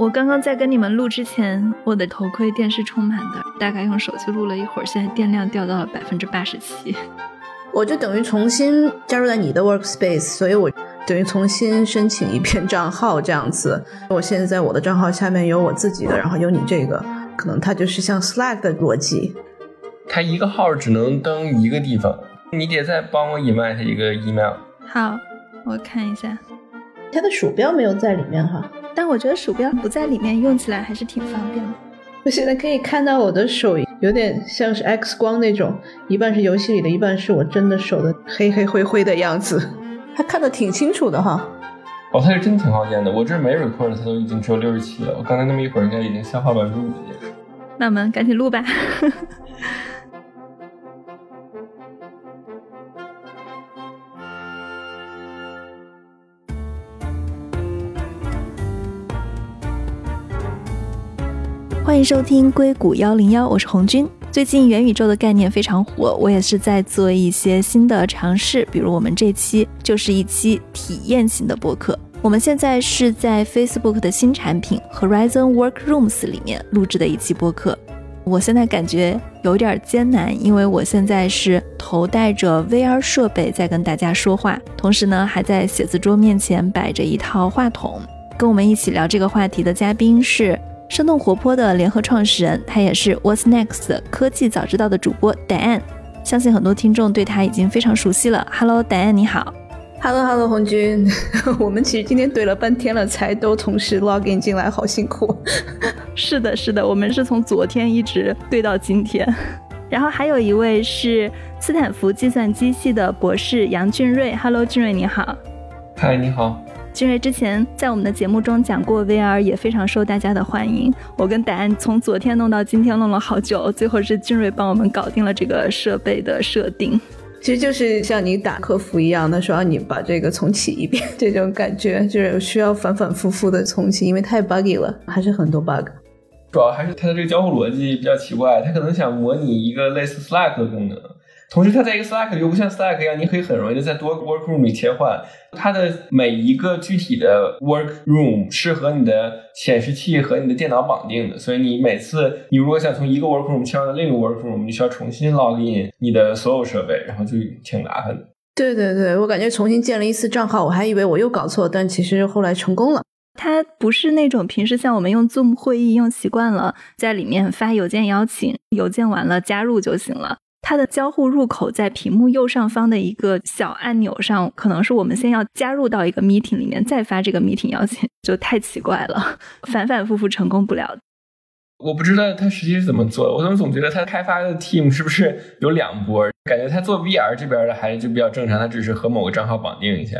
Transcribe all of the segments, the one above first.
我刚刚在跟你们录之前，我的头盔电是充满的，大概用手机录了一会儿，现在电量掉到了百分之八十七。我就等于重新加入在你的 Workspace，所以我等于重新申请一遍账号这样子。我现在在我的账号下面有我自己的，然后有你这个，可能它就是像 Slack 的逻辑。它一个号只能登一个地方，你得再帮我 invite 一个 email。好，我看一下，它的鼠标没有在里面哈。但我觉得鼠标不在里面用起来还是挺方便的。我现在可以看到我的手有点像是 X 光那种，一半是游戏里的，一半是我真的手的黑黑灰灰的样子，还看得挺清楚的哈。哦，它是真挺耗电的，我这没 record 它都已经只有六十七了，我刚才那么一会儿应该已经消耗百分之五了。那我们赶紧录吧。欢迎收听硅谷幺零幺，我是红军。最近元宇宙的概念非常火，我也是在做一些新的尝试，比如我们这期就是一期体验型的播客。我们现在是在 Facebook 的新产品 Horizon Workrooms 里面录制的一期播客。我现在感觉有点艰难，因为我现在是头戴着 VR 设备在跟大家说话，同时呢还在写字桌面前摆着一套话筒。跟我们一起聊这个话题的嘉宾是。生动活泼的联合创始人，他也是 What's Next 科技早知道的主播 Dan，相信很多听众对他已经非常熟悉了。Hello，Dan，你好。Hello，Hello，红军，我们其实今天怼了半天了，才都同时 login 进来，好辛苦。是的，是的，我们是从昨天一直怼到今天。然后还有一位是斯坦福计算机系的博士杨俊瑞。Hello，俊瑞，你好。嗨，你好。俊瑞之前在我们的节目中讲过 VR，也非常受大家的欢迎。我跟答案从昨天弄到今天弄了好久，最后是君瑞帮我们搞定了这个设备的设定。其实就是像你打客服一样的，说让你把这个重启一遍，这种感觉就是需要反反复复的重启，因为太 buggy 了，还是很多 bug。主要还是它的这个交互逻辑比较奇怪，它可能想模拟一个类似 Slack 的功能。同时，它在一个 Slack 里又不像 Slack 一样，你可以很容易的在多个 Workroom 里切换。它的每一个具体的 Workroom 是和你的显示器和你的电脑绑定的，所以你每次你如果想从一个 Workroom 切换到另一个 Workroom，你需要重新 login 你的所有设备，然后就挺麻烦的。对对对，我感觉重新建了一次账号，我还以为我又搞错，但其实后来成功了。它不是那种平时像我们用 Zoom 会议用习惯了，在里面发邮件邀请，邮件完了加入就行了。它的交互入口在屏幕右上方的一个小按钮上，可能是我们先要加入到一个 meeting 里面，再发这个 meeting 邀请，就太奇怪了，反反复复成功不了。我不知道它实际是怎么做的，我怎么总觉得它开发的 team 是不是有两波？感觉它做 VR 这边的还就比较正常，它只是和某个账号绑定一下。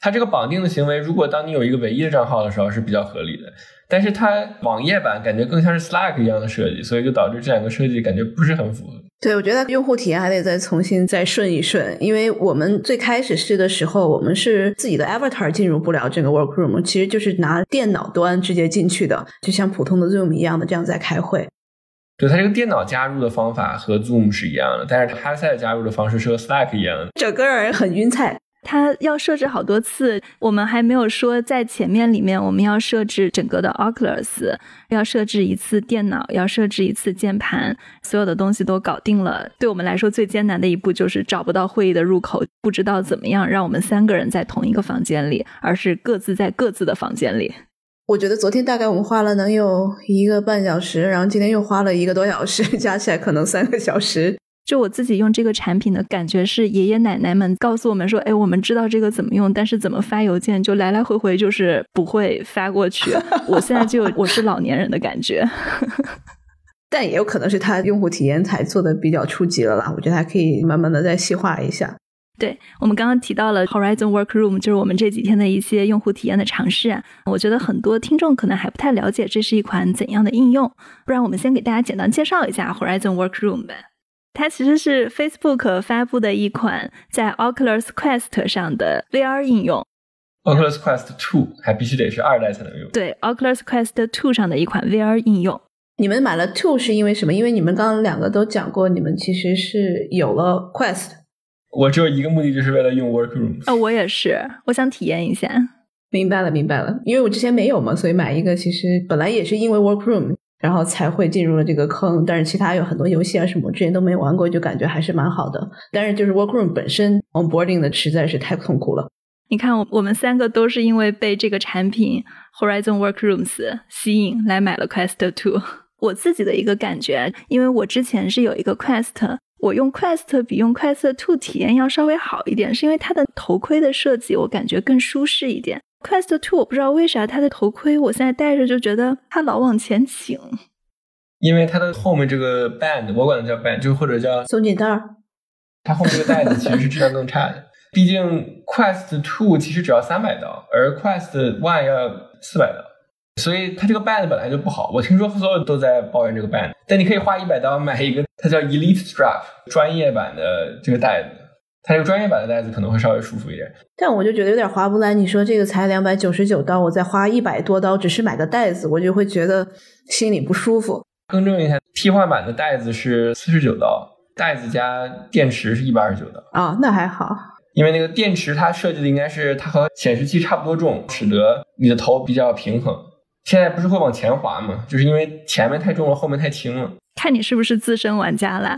它这个绑定的行为，如果当你有一个唯一的账号的时候是比较合理的，但是它网页版感觉更像是 Slack 一样的设计，所以就导致这两个设计感觉不是很符合。对，我觉得用户体验还得再重新再顺一顺，因为我们最开始试的时候，我们是自己的 avatar 进入不了这个 workroom，其实就是拿电脑端直接进去的，就像普通的 Zoom 一样的这样在开会。对，它这个电脑加入的方法和 Zoom 是一样的，但是 Headset 加入的方式是和 Slack 一样的，整个人很晕菜。它要设置好多次，我们还没有说在前面里面我们要设置整个的 Oculus，要设置一次电脑，要设置一次键盘，所有的东西都搞定了。对我们来说最艰难的一步就是找不到会议的入口，不知道怎么样让我们三个人在同一个房间里，而是各自在各自的房间里。我觉得昨天大概我们花了能有一个半小时，然后今天又花了一个多小时，加起来可能三个小时。就我自己用这个产品的感觉是，爷爷奶奶们告诉我们说：“哎，我们知道这个怎么用，但是怎么发邮件就来来回回就是不会发过去。”我现在就我是老年人的感觉，但也有可能是他用户体验才做的比较初级了啦。我觉得还可以慢慢的再细化一下。对我们刚刚提到了 Horizon Workroom，就是我们这几天的一些用户体验的尝试啊。我觉得很多听众可能还不太了解这是一款怎样的应用，不然我们先给大家简单介绍一下 Horizon Workroom 呗。它其实是 Facebook 发布的一款在 Oculus Quest 上的 VR 应用。Oculus Quest Two 还必须得是二代才能用。对，Oculus Quest Two 上的一款 VR 应用。你们买了 Two 是因为什么？因为你们刚刚两个都讲过，你们其实是有了 Quest。我只有一个目的，就是为了用 Workroom。啊，我也是，我想体验一下。明白了，明白了。因为我之前没有嘛，所以买一个其实本来也是因为 Workroom，然后才会进入了这个坑。但是其他有很多游戏啊什么，之前都没玩过，就感觉还是蛮好的。但是就是 Workroom 本身 onboarding 的实在是太痛苦了。你看，我我们三个都是因为被这个产品 Horizon Workrooms 吸引来买了 Quest Two。我自己的一个感觉，因为我之前是有一个 Quest。我用 Quest 比用 Quest Two 体验要稍微好一点，是因为它的头盔的设计我感觉更舒适一点。Quest Two 我不知道为啥它的头盔我现在戴着就觉得它老往前倾，因为它的后面这个 band 我管它叫 band，就或者叫松紧带儿，它后面这个带子其实是质量更差的。毕竟 Quest Two 其实只要三百刀，而 Quest One 要四百刀。所以它这个 band 本来就不好，我听说所有人都在抱怨这个 band，但你可以花一百刀买一个，它叫 Elite Strap 专业版的这个带子，它这个专业版的袋子可能会稍微舒服一点。但我就觉得有点划不来，你说这个才两百九十九刀，我再花一百多刀只是买个袋子，我就会觉得心里不舒服。更正一下，替换版的袋子是四十九刀，袋子加电池是一百二十九刀。啊，那还好。因为那个电池它设计的应该是它和显示器差不多重，使得你的头比较平衡。现在不是会往前滑吗？就是因为前面太重了，后面太轻了。看你是不是资深玩家啦，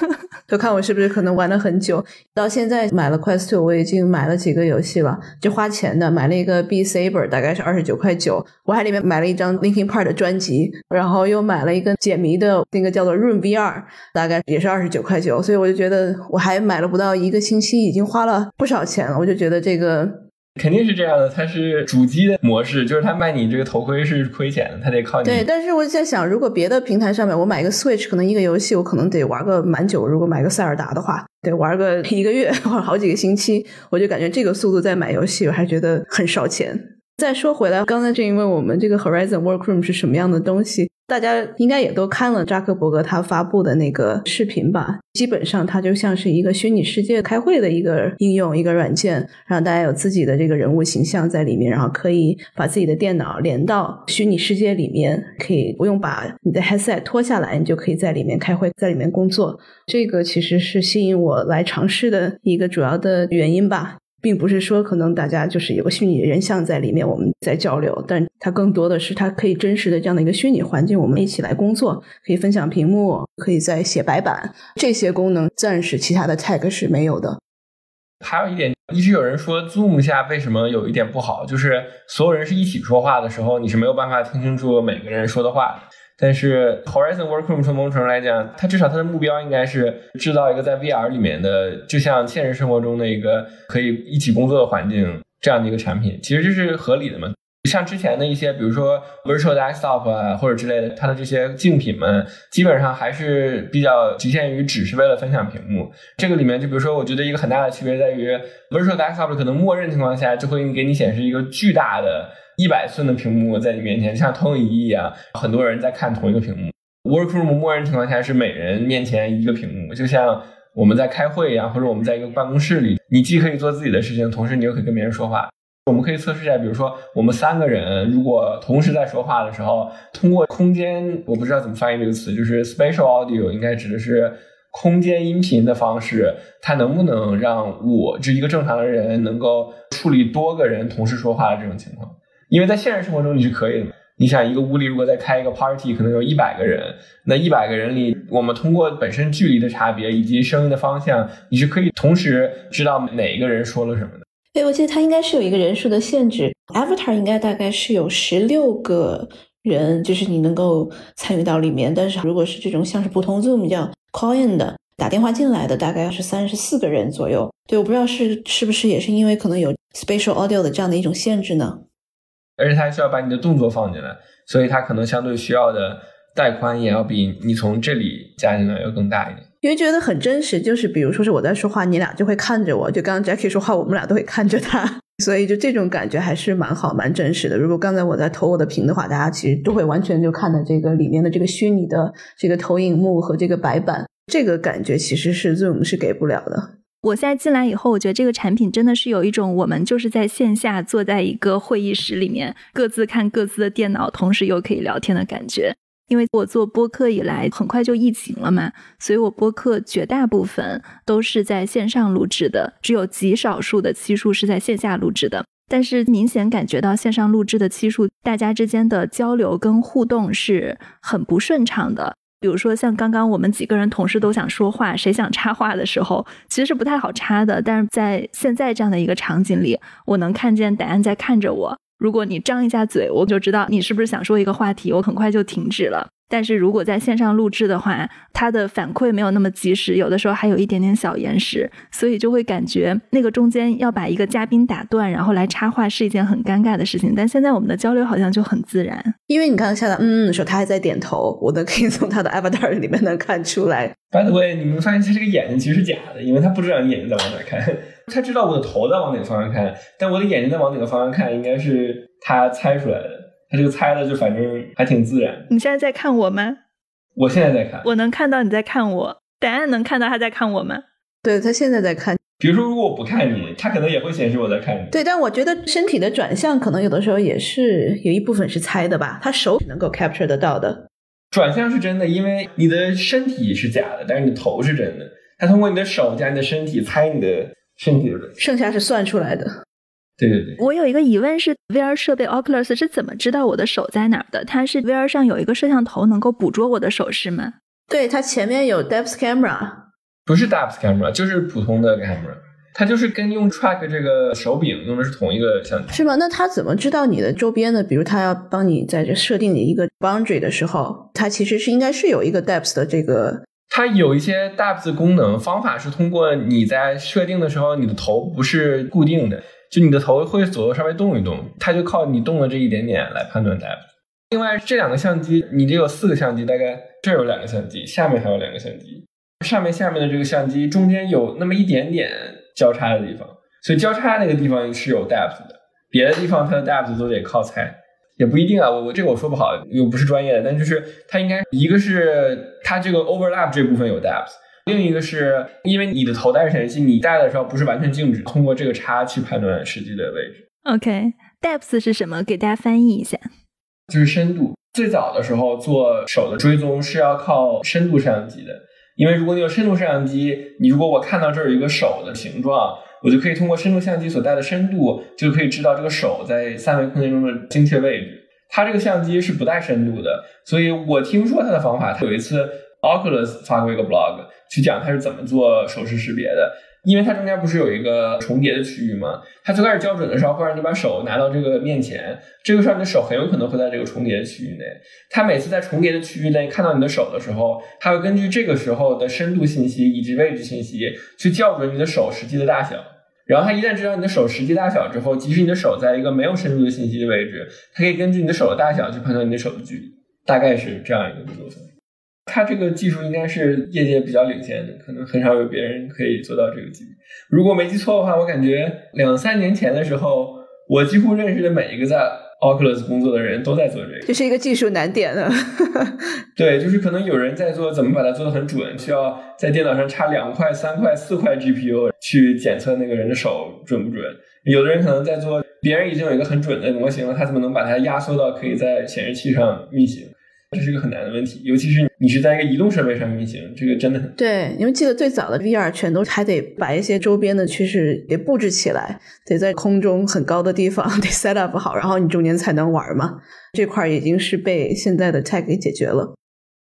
就看我是不是可能玩了很久。到现在买了 Quest Two，我已经买了几个游戏了，就花钱的。买了一个 B Saber，大概是二十九块九。我还里面买了一张 Linkin Park 的专辑，然后又买了一个解谜的那个叫做 Room VR，大概也是二十九块九。所以我就觉得我还买了不到一个星期，已经花了不少钱了。我就觉得这个。肯定是这样的，它是主机的模式，就是他卖你这个头盔是亏钱的，他得靠你。对，但是我在想，如果别的平台上面我买一个 Switch，可能一个游戏我可能得玩个蛮久。如果买个塞尔达的话，得玩个 一个月或者好几个星期，我就感觉这个速度在买游戏，我还觉得很烧钱。再说回来，刚才这一问我们这个 Horizon Workroom 是什么样的东西，大家应该也都看了扎克伯格他发布的那个视频吧？基本上它就像是一个虚拟世界开会的一个应用，一个软件，让大家有自己的这个人物形象在里面，然后可以把自己的电脑连到虚拟世界里面，可以不用把你的 headset 脱下来，你就可以在里面开会，在里面工作。这个其实是吸引我来尝试的一个主要的原因吧。并不是说可能大家就是有个虚拟人像在里面，我们在交流，但它更多的是它可以真实的这样的一个虚拟环境，我们一起来工作，可以分享屏幕，可以在写白板，这些功能暂时其他的 tag 是没有的。还有一点，一直有人说 Zoom 下为什么有一点不好，就是所有人是一起说话的时候，你是没有办法听清楚每个人说的话。但是 Horizon Workroom 从某种程度来讲，它至少它的目标应该是制造一个在 VR 里面的，就像现实生活中的一个可以一起工作的环境这样的一个产品。其实这是合理的嘛？像之前的一些，比如说 Virtual Desktop 啊或者之类的，它的这些竞品们，基本上还是比较局限于只是为了分享屏幕。这个里面，就比如说，我觉得一个很大的区别在于 Virtual Desktop 可能默认情况下就会给你显示一个巨大的。一百寸的屏幕在你面前，像投影仪一样，很多人在看同一个屏幕。Workroom 默认情况下是每人面前一个屏幕，就像我们在开会一样，或者我们在一个办公室里，你既可以做自己的事情，同时你又可以跟别人说话。我们可以测试一下，比如说我们三个人如果同时在说话的时候，通过空间，我不知道怎么翻译这个词，就是 spatial audio，应该指的是空间音频的方式，它能不能让我这一个正常的人能够处理多个人同时说话的这种情况？因为在现实生活中你是可以的嘛？你想一个屋里如果再开一个 party，可能有一百个人，那一百个人里，我们通过本身距离的差别以及声音的方向，你是可以同时知道哪一个人说了什么的。对，我记得它应该是有一个人数的限制，Avatar 应该大概是有十六个人，就是你能够参与到里面。但是如果是这种像是普通 Zoom 叫 call in 的，打电话进来的，大概是三十四个人左右。对，我不知道是是不是也是因为可能有 spatial audio 的这样的一种限制呢？而且它需要把你的动作放进来，所以它可能相对需要的带宽也要比你从这里加进来要更大一点。因为觉得很真实，就是比如说是我在说话，你俩就会看着我；就刚刚 Jackie 说话，我们俩都会看着他，所以就这种感觉还是蛮好、蛮真实的。如果刚才我在投我的屏的话，大家其实都会完全就看到这个里面的这个虚拟的这个投影幕和这个白板，这个感觉其实是 Zoom 是给不了的。我现在进来以后，我觉得这个产品真的是有一种我们就是在线下坐在一个会议室里面，各自看各自的电脑，同时又可以聊天的感觉。因为我做播客以来，很快就疫情了嘛，所以我播客绝大部分都是在线上录制的，只有极少数的期数是在线下录制的。但是明显感觉到线上录制的期数，大家之间的交流跟互动是很不顺畅的。比如说，像刚刚我们几个人同事都想说话，谁想插话的时候，其实是不太好插的。但是在现在这样的一个场景里，我能看见答案在看着我。如果你张一下嘴，我就知道你是不是想说一个话题，我很快就停止了。但是如果在线上录制的话，它的反馈没有那么及时，有的时候还有一点点小延时，所以就会感觉那个中间要把一个嘉宾打断，然后来插话是一件很尴尬的事情。但现在我们的交流好像就很自然，因为你刚刚下来嗯的时候，他还在点头，我都可以从他的 avatar 里面能看出来。By the way，你们发现他这个眼睛其实是假的，因为他不知道你眼睛在往哪看，他知道我的头在往哪个方向看，但我的眼睛在往哪个方向看，应该是他猜出来的。他这个猜的就反正还挺自然。你现在在看我吗？我现在在看，我能看到你在看我，答案能看到他在看我吗？对他现在在看。比如说，如果我不看你，他可能也会显示我在看你。对，但我觉得身体的转向可能有的时候也是有一部分是猜的吧。他手能够 capture 得到的，转向是真的，因为你的身体是假的，但是你头是真的。他通过你的手加你的身体猜你的身体的，剩下是算出来的。对对对，我有一个疑问是，VR 设备 Oculus 是怎么知道我的手在哪儿的？它是 VR 上有一个摄像头能够捕捉我的手势吗？对，它前面有 depth camera，不是 depth camera，就是普通的 camera，它就是跟用 track 这个手柄用的是同一个相机。是吗？那它怎么知道你的周边的？比如它要帮你在这设定你一个 boundary 的时候，它其实是应该是有一个 depth 的这个。它有一些 depth 功能方法是通过你在设定的时候，你的头不是固定的。就你的头会左右稍微动一动，它就靠你动的这一点点来判断 depth。另外这两个相机，你这有四个相机，大概这有两个相机，下面还有两个相机，上面下面的这个相机中间有那么一点点交叉的地方，所以交叉那个地方是有 depth 的，别的地方它的 depth 都得靠猜，也不一定啊，我我这个我说不好，又不是专业的，但就是它应该一个是它这个 overlap 这部分有 depth。另一个是因为你的头戴着显示器，你戴的时候不是完全静止，通过这个差去判断实际的位置。OK，depth 是什么？给大家翻译一下，就是深度。最早的时候做手的追踪是要靠深度摄像机的，因为如果你有深度摄像机，你如果我看到这儿有一个手的形状，我就可以通过深度相机所带的深度，就可以知道这个手在三维空间中的精确位置。它这个相机是不带深度的，所以我听说它的方法，它有一次 Oculus 发过一个 blog。去讲它是怎么做手势识别的，因为它中间不是有一个重叠的区域吗？它最开始校准的时候会让你把手拿到这个面前，这个时候你的手很有可能会在这个重叠的区域内。它每次在重叠的区域内看到你的手的时候，它会根据这个时候的深度信息以及位置信息去校准你的手实际的大小。然后它一旦知道你的手实际大小之后，即使你的手在一个没有深度的信息的位置，它可以根据你的手的大小去判断你的手的距离，大概是这样一个流程。它这个技术应该是业界比较领先的，可能很少有别人可以做到这个级别。如果没记错的话，我感觉两三年前的时候，我几乎认识的每一个在 Oculus 工作的人都在做这个。这是一个技术难点呢。对，就是可能有人在做，怎么把它做的很准，需要在电脑上插两块、三块、四块 GPU 去检测那个人的手准不准。有的人可能在做，别人已经有一个很准的模型了，他怎么能把它压缩到可以在显示器上运行？这是一个很难的问题，尤其是你是在一个移动设备上运行，这个真的很对。因为记得最早的 VR 全都还得把一些周边的趋势得布置起来，得在空中很高的地方 得 set up 好，然后你中间才能玩嘛。这块已经是被现在的 tech 给解决了。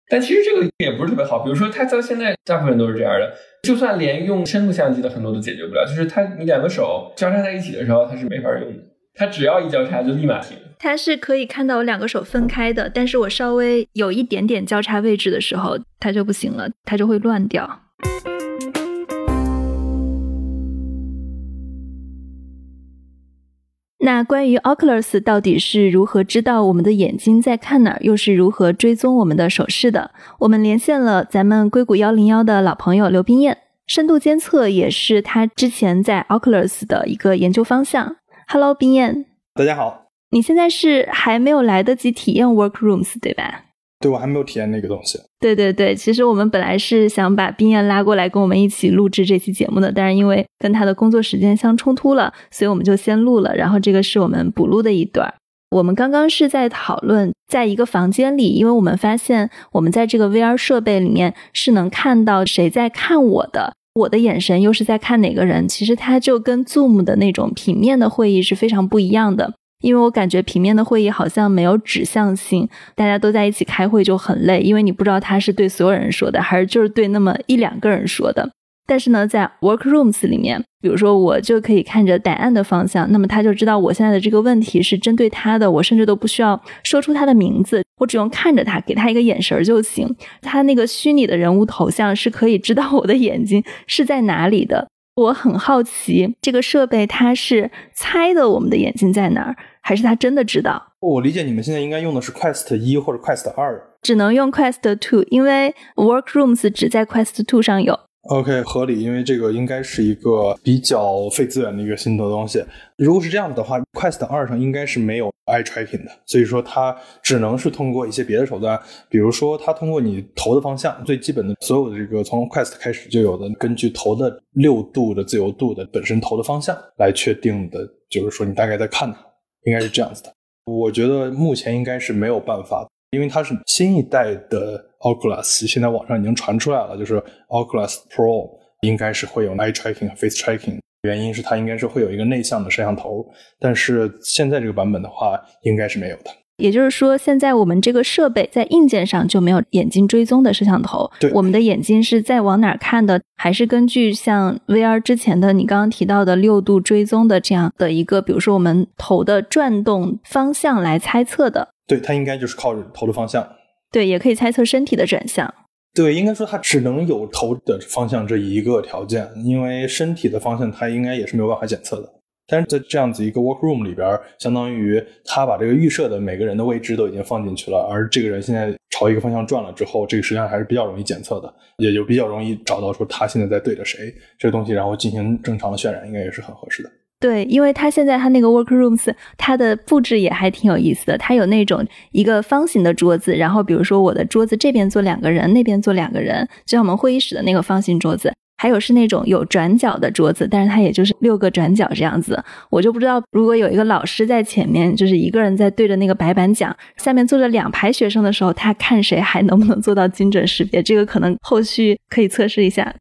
但其实这个也不是特别好，比如说它到现在大部分都是这样的，就算连用深度相机的很多都解决不了，就是它你两个手交叉在一起的时候，它是没法用的。它只要一交叉就立马停。它是可以看到我两个手分开的，但是我稍微有一点点交叉位置的时候，它就不行了，它就会乱掉。那关于 Oculus 到底是如何知道我们的眼睛在看哪儿，又是如何追踪我们的手势的？我们连线了咱们硅谷幺零幺的老朋友刘冰燕，深度监测也是他之前在 Oculus 的一个研究方向。Hello，冰燕，大家好。你现在是还没有来得及体验 Workrooms，对吧？对，我还没有体验那个东西。对对对，其实我们本来是想把冰燕拉过来跟我们一起录制这期节目的，但是因为跟他的工作时间相冲突了，所以我们就先录了。然后这个是我们补录的一段。我们刚刚是在讨论，在一个房间里，因为我们发现我们在这个 VR 设备里面是能看到谁在看我的。我的眼神又是在看哪个人，其实它就跟 Zoom 的那种平面的会议是非常不一样的。因为我感觉平面的会议好像没有指向性，大家都在一起开会就很累，因为你不知道他是对所有人说的，还是就是对那么一两个人说的。但是呢，在 Workrooms 里面，比如说我就可以看着答案的方向，那么他就知道我现在的这个问题是针对他的，我甚至都不需要说出他的名字，我只用看着他，给他一个眼神就行。他那个虚拟的人物头像是可以知道我的眼睛是在哪里的。我很好奇，这个设备它是猜的我们的眼睛在哪儿，还是它真的知道？我理解你们现在应该用的是 Quest 一或者 Quest 二，只能用 Quest Two，因为 Workrooms 只在 Quest Two 上有。OK，合理，因为这个应该是一个比较费资源的一个新的东西。如果是这样子的话，Quest 二上应该是没有 eye tracking 的，所以说它只能是通过一些别的手段，比如说它通过你头的方向，最基本的所有的这个从 Quest 开始就有的，根据头的六度的自由度的本身头的方向来确定的，就是说你大概在看它，应该是这样子的。我觉得目前应该是没有办法。因为它是新一代的 Oculus，现在网上已经传出来了，就是 Oculus Pro 应该是会有 eye tracking 和 face tracking，原因是它应该是会有一个内向的摄像头，但是现在这个版本的话，应该是没有的。也就是说，现在我们这个设备在硬件上就没有眼睛追踪的摄像头，对，我们的眼睛是在往哪儿看的，还是根据像 VR 之前的你刚刚提到的六度追踪的这样的一个，比如说我们头的转动方向来猜测的。对，它应该就是靠头的方向。对，也可以猜测身体的转向。对，应该说它只能有头的方向这一个条件，因为身体的方向它应该也是没有办法检测的。但是在这样子一个 workroom 里边，相当于他把这个预设的每个人的位置都已经放进去了，而这个人现在朝一个方向转了之后，这个实际上还是比较容易检测的，也就比较容易找到说他现在在对着谁这个东西，然后进行正常的渲染，应该也是很合适的。对，因为它现在它那个 workrooms，它的布置也还挺有意思的。它有那种一个方形的桌子，然后比如说我的桌子这边坐两个人，那边坐两个人，就像我们会议室的那个方形桌子。还有是那种有转角的桌子，但是它也就是六个转角这样子。我就不知道，如果有一个老师在前面，就是一个人在对着那个白板讲，下面坐着两排学生的时候，他看谁还能不能做到精准识别？这个可能后续可以测试一下。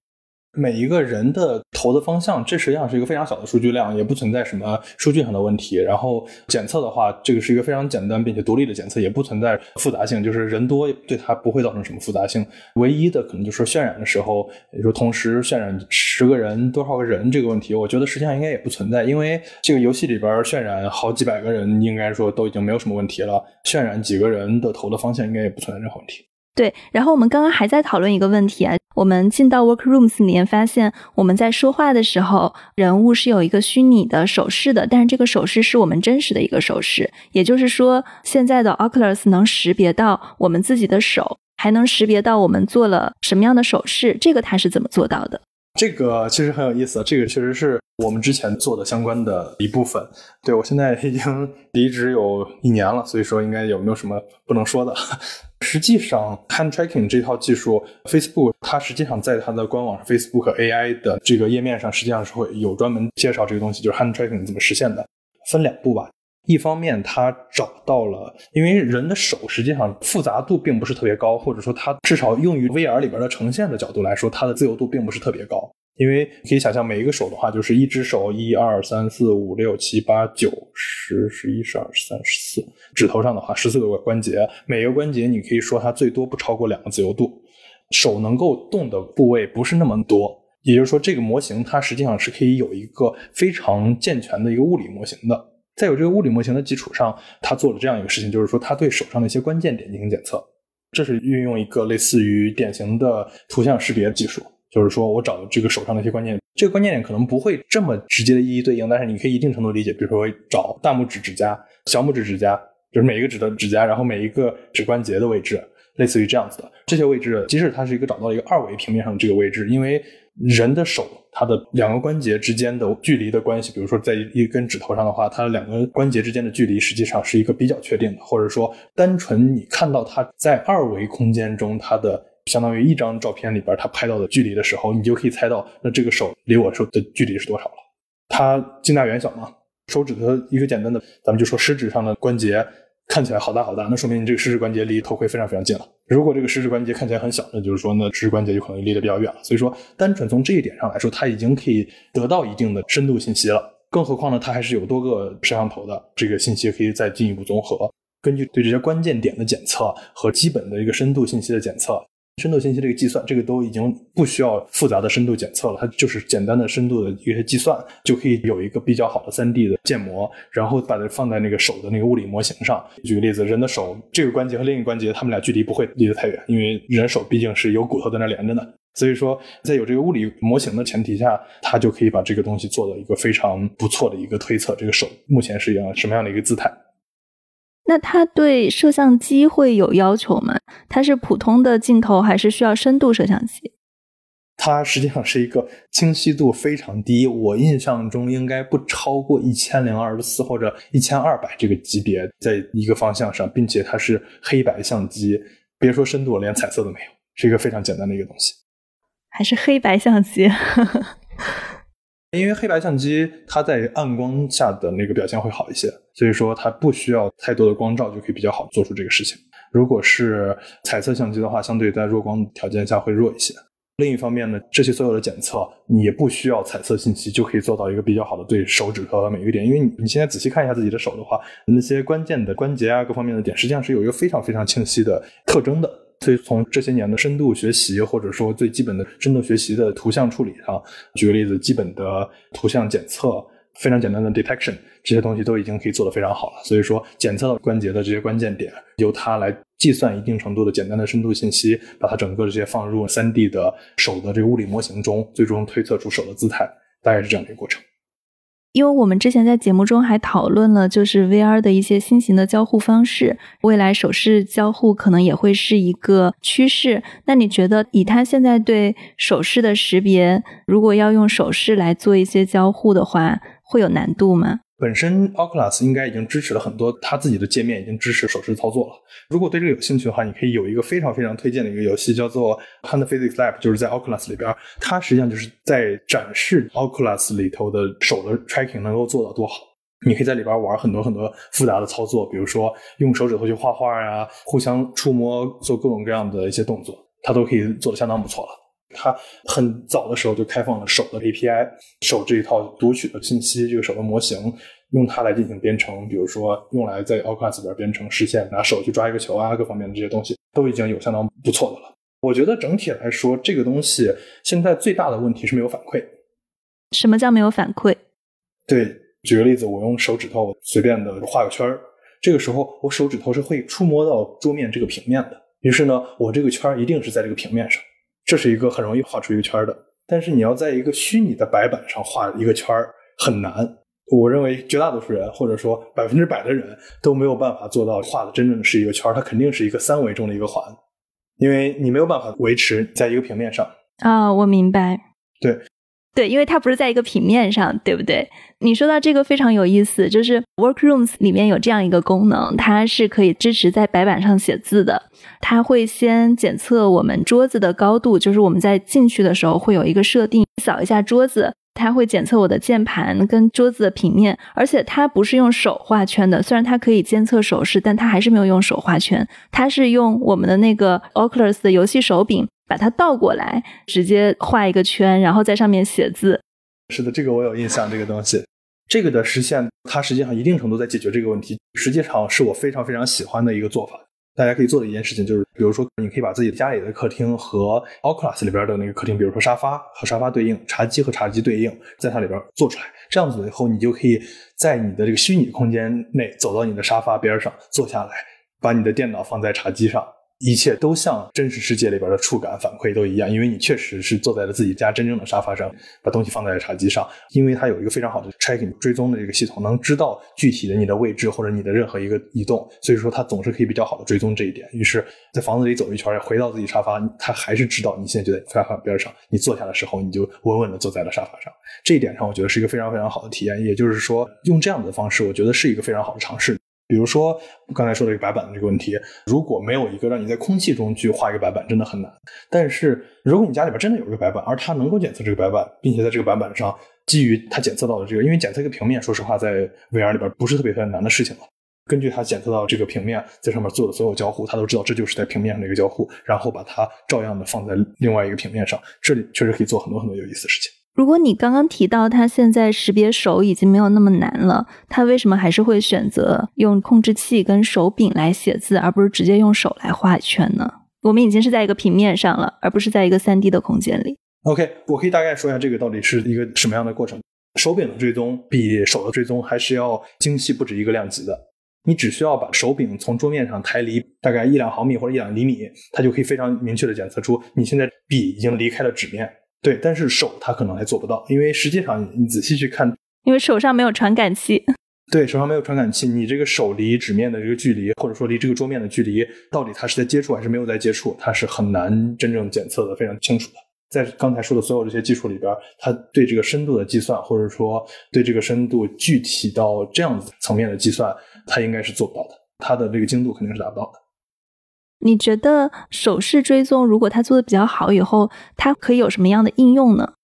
每一个人的头的方向，这实际上是一个非常小的数据量，也不存在什么数据上的问题。然后检测的话，这个是一个非常简单并且独立的检测，也不存在复杂性，就是人多对它不会造成什么复杂性。唯一的可能就是渲染的时候，你说同时渲染十个人多少个人这个问题，我觉得实际上应该也不存在，因为这个游戏里边渲染好几百个人，应该说都已经没有什么问题了。渲染几个人的头的方向，应该也不存在任何问题。对，然后我们刚刚还在讨论一个问题啊，我们进到 Workrooms 里面，发现我们在说话的时候，人物是有一个虚拟的手势的，但是这个手势是我们真实的一个手势，也就是说，现在的 Oculus 能识别到我们自己的手，还能识别到我们做了什么样的手势，这个它是怎么做到的？这个其实很有意思，这个确实是我们之前做的相关的一部分。对我现在已经离职有一年了，所以说应该有没有什么不能说的？实际上，hand tracking 这套技术，Facebook 它实际上在它的官网，Facebook AI 的这个页面上，实际上是会有专门介绍这个东西，就是 hand tracking 怎么实现的。分两步吧，一方面它找到了，因为人的手实际上复杂度并不是特别高，或者说它至少用于 VR 里边的呈现的角度来说，它的自由度并不是特别高。因为可以想象，每一个手的话，就是一只手，一二三四五六七八九十十一十二十三十四，指头上的话，十四个关节，每个关节你可以说它最多不超过两个自由度，手能够动的部位不是那么多，也就是说，这个模型它实际上是可以有一个非常健全的一个物理模型的。在有这个物理模型的基础上，它做了这样一个事情，就是说，它对手上的一些关键点进行检测，这是运用一个类似于典型的图像识别技术。就是说我找这个手上的一些关键，这个关键点可能不会这么直接的一一对应，但是你可以一定程度理解，比如说找大拇指指甲、小拇指指甲，就是每一个指的指甲，然后每一个指关节的位置，类似于这样子的这些位置，即使它是一个找到一个二维平面上的这个位置，因为人的手它的两个关节之间的距离的关系，比如说在一根指头上的话，它两个关节之间的距离实际上是一个比较确定的，或者说单纯你看到它在二维空间中它的。相当于一张照片里边，他拍到的距离的时候，你就可以猜到，那这个手离我手的距离是多少了。它近大远小嘛，手指头一个简单的，咱们就说食指上的关节，看起来好大好大，那说明你这个食指关节离头盔非常非常近了。如果这个食指关节看起来很小，那就是说那食指关节就可能离得比较远了。所以说，单纯从这一点上来说，它已经可以得到一定的深度信息了。更何况呢，它还是有多个摄像头的，这个信息可以再进一步综合，根据对这些关键点的检测和基本的一个深度信息的检测。深度信息这个计算，这个都已经不需要复杂的深度检测了，它就是简单的深度的一些计算，就可以有一个比较好的三 D 的建模，然后把它放在那个手的那个物理模型上。举个例子，人的手这个关节和另一个关节，它们俩距离不会离得太远，因为人手毕竟是有骨头在那连着呢。所以说，在有这个物理模型的前提下，它就可以把这个东西做到一个非常不错的一个推测，这个手目前是一样什么样的一个姿态。那它对摄像机会有要求吗？它是普通的镜头，还是需要深度摄像机？它实际上是一个清晰度非常低，我印象中应该不超过一千零二十四或者一千二百这个级别，在一个方向上，并且它是黑白相机，别说深度，连彩色都没有，是一个非常简单的一个东西。还是黑白相机。因为黑白相机它在暗光下的那个表现会好一些，所以说它不需要太多的光照就可以比较好做出这个事情。如果是彩色相机的话，相对在弱光条件下会弱一些。另一方面呢，这些所有的检测你也不需要彩色信息就可以做到一个比较好的对手指和每一个点，因为你你现在仔细看一下自己的手的话，那些关键的关节啊各方面的点实际上是有一个非常非常清晰的特征的。所以从这些年的深度学习，或者说最基本的深度学习的图像处理上，举个例子，基本的图像检测，非常简单的 detection，这些东西都已经可以做得非常好了。所以说，检测到关节的这些关键点，由它来计算一定程度的简单的深度信息，把它整个这些放入三 D 的手的这个物理模型中，最终推测出手的姿态，大概是这样的一个过程。因为我们之前在节目中还讨论了，就是 VR 的一些新型的交互方式，未来手势交互可能也会是一个趋势。那你觉得，以它现在对手势的识别，如果要用手势来做一些交互的话，会有难度吗？本身 Oculus 应该已经支持了很多，它自己的界面已经支持手势操作了。如果对这个有兴趣的话，你可以有一个非常非常推荐的一个游戏，叫做 Hand Physics Lab，就是在 Oculus 里边，它实际上就是在展示 Oculus 里头的手的 tracking 能够做到多好。你可以在里边玩很多很多复杂的操作，比如说用手指头去画画呀，互相触摸，做各种各样的一些动作，它都可以做的相当不错了。它很早的时候就开放了手的 API，手这一套读取的信息，这个手的模型用它来进行编程，比如说用来在 Oculus 里边编程实现拿手去抓一个球啊，各方面的这些东西都已经有相当不错的了。我觉得整体来说，这个东西现在最大的问题是没有反馈。什么叫没有反馈？对，举个例子，我用手指头随便的画个圈儿，这个时候我手指头是会触摸到桌面这个平面的，于是呢，我这个圈儿一定是在这个平面上。这是一个很容易画出一个圈的，但是你要在一个虚拟的白板上画一个圈很难。我认为绝大多数人，或者说百分之百的人都没有办法做到画的真正的是一个圈它肯定是一个三维中的一个环，因为你没有办法维持在一个平面上。啊，我明白。对。对，因为它不是在一个平面上，对不对？你说到这个非常有意思，就是 Workrooms 里面有这样一个功能，它是可以支持在白板上写字的。它会先检测我们桌子的高度，就是我们在进去的时候会有一个设定，扫一下桌子，它会检测我的键盘跟桌子的平面，而且它不是用手画圈的，虽然它可以监测手势，但它还是没有用手画圈，它是用我们的那个 Oculus 的游戏手柄。把它倒过来，直接画一个圈，然后在上面写字。是的，这个我有印象。这个东西，这个的实现，它实际上一定程度在解决这个问题。实际上是我非常非常喜欢的一个做法。大家可以做的一件事情就是，比如说，你可以把自己家里的客厅和 Oculus 里边的那个客厅，比如说沙发和沙发对应，茶几和茶几对应，在它里边做出来。这样子以后，你就可以在你的这个虚拟空间内走到你的沙发边上坐下来，把你的电脑放在茶几上。一切都像真实世界里边的触感反馈都一样，因为你确实是坐在了自己家真正的沙发上，把东西放在了茶几上。因为它有一个非常好的 tracking 追踪的这个系统，能知道具体的你的位置或者你的任何一个移动，所以说它总是可以比较好的追踪这一点。于是，在房子里走一圈，回到自己沙发，它还是知道你现在就在沙发边上。你坐下的时候，你就稳稳的坐在了沙发上。这一点上，我觉得是一个非常非常好的体验。也就是说，用这样的方式，我觉得是一个非常好的尝试。比如说刚才说的一个白板的这个问题，如果没有一个让你在空气中去画一个白板，真的很难。但是如果你家里边真的有一个白板，而它能够检测这个白板，并且在这个白板上基于它检测到的这个，因为检测一个平面，说实话，在 VR 里边不是特别特别难的事情了。根据它检测到这个平面在上面做的所有交互，它都知道这就是在平面上的一个交互，然后把它照样的放在另外一个平面上。这里确实可以做很多很多有意思的事情。如果你刚刚提到它现在识别手已经没有那么难了，它为什么还是会选择用控制器跟手柄来写字，而不是直接用手来画圈呢？我们已经是在一个平面上了，而不是在一个三 D 的空间里。OK，我可以大概说一下这个到底是一个什么样的过程。手柄的追踪比手的追踪还是要精细不止一个量级的。你只需要把手柄从桌面上抬离大概一两毫米或者一两厘米，它就可以非常明确的检测出你现在笔已经离开了纸面。对，但是手它可能还做不到，因为实际上你仔细去看，因为手上没有传感器。对手上没有传感器，你这个手离纸面的这个距离，或者说离这个桌面的距离，到底它是在接触还是没有在接触，它是很难真正检测的非常清楚的。在刚才说的所有这些技术里边，它对这个深度的计算，或者说对这个深度具体到这样子层面的计算，它应该是做不到的，它的这个精度肯定是达不到的。你觉得手势追踪如果它做的比较好以后，它可以有什么样的应用呢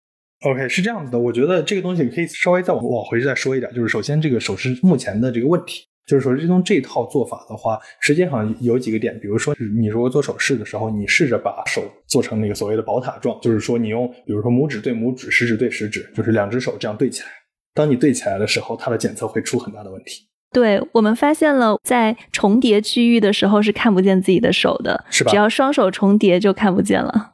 ？OK，是这样子的，我觉得这个东西可以稍微再往往回再说一点，就是首先这个手势目前的这个问题，就是手势追踪这套做法的话，实际上有几个点，比如说你如果做手势的时候，你试着把手做成那个所谓的宝塔状，就是说你用比如说拇指对拇指，食指对食指，就是两只手这样对起来，当你对起来的时候，它的检测会出很大的问题。对我们发现了，在重叠区域的时候是看不见自己的手的，是吧？只要双手重叠就看不见了。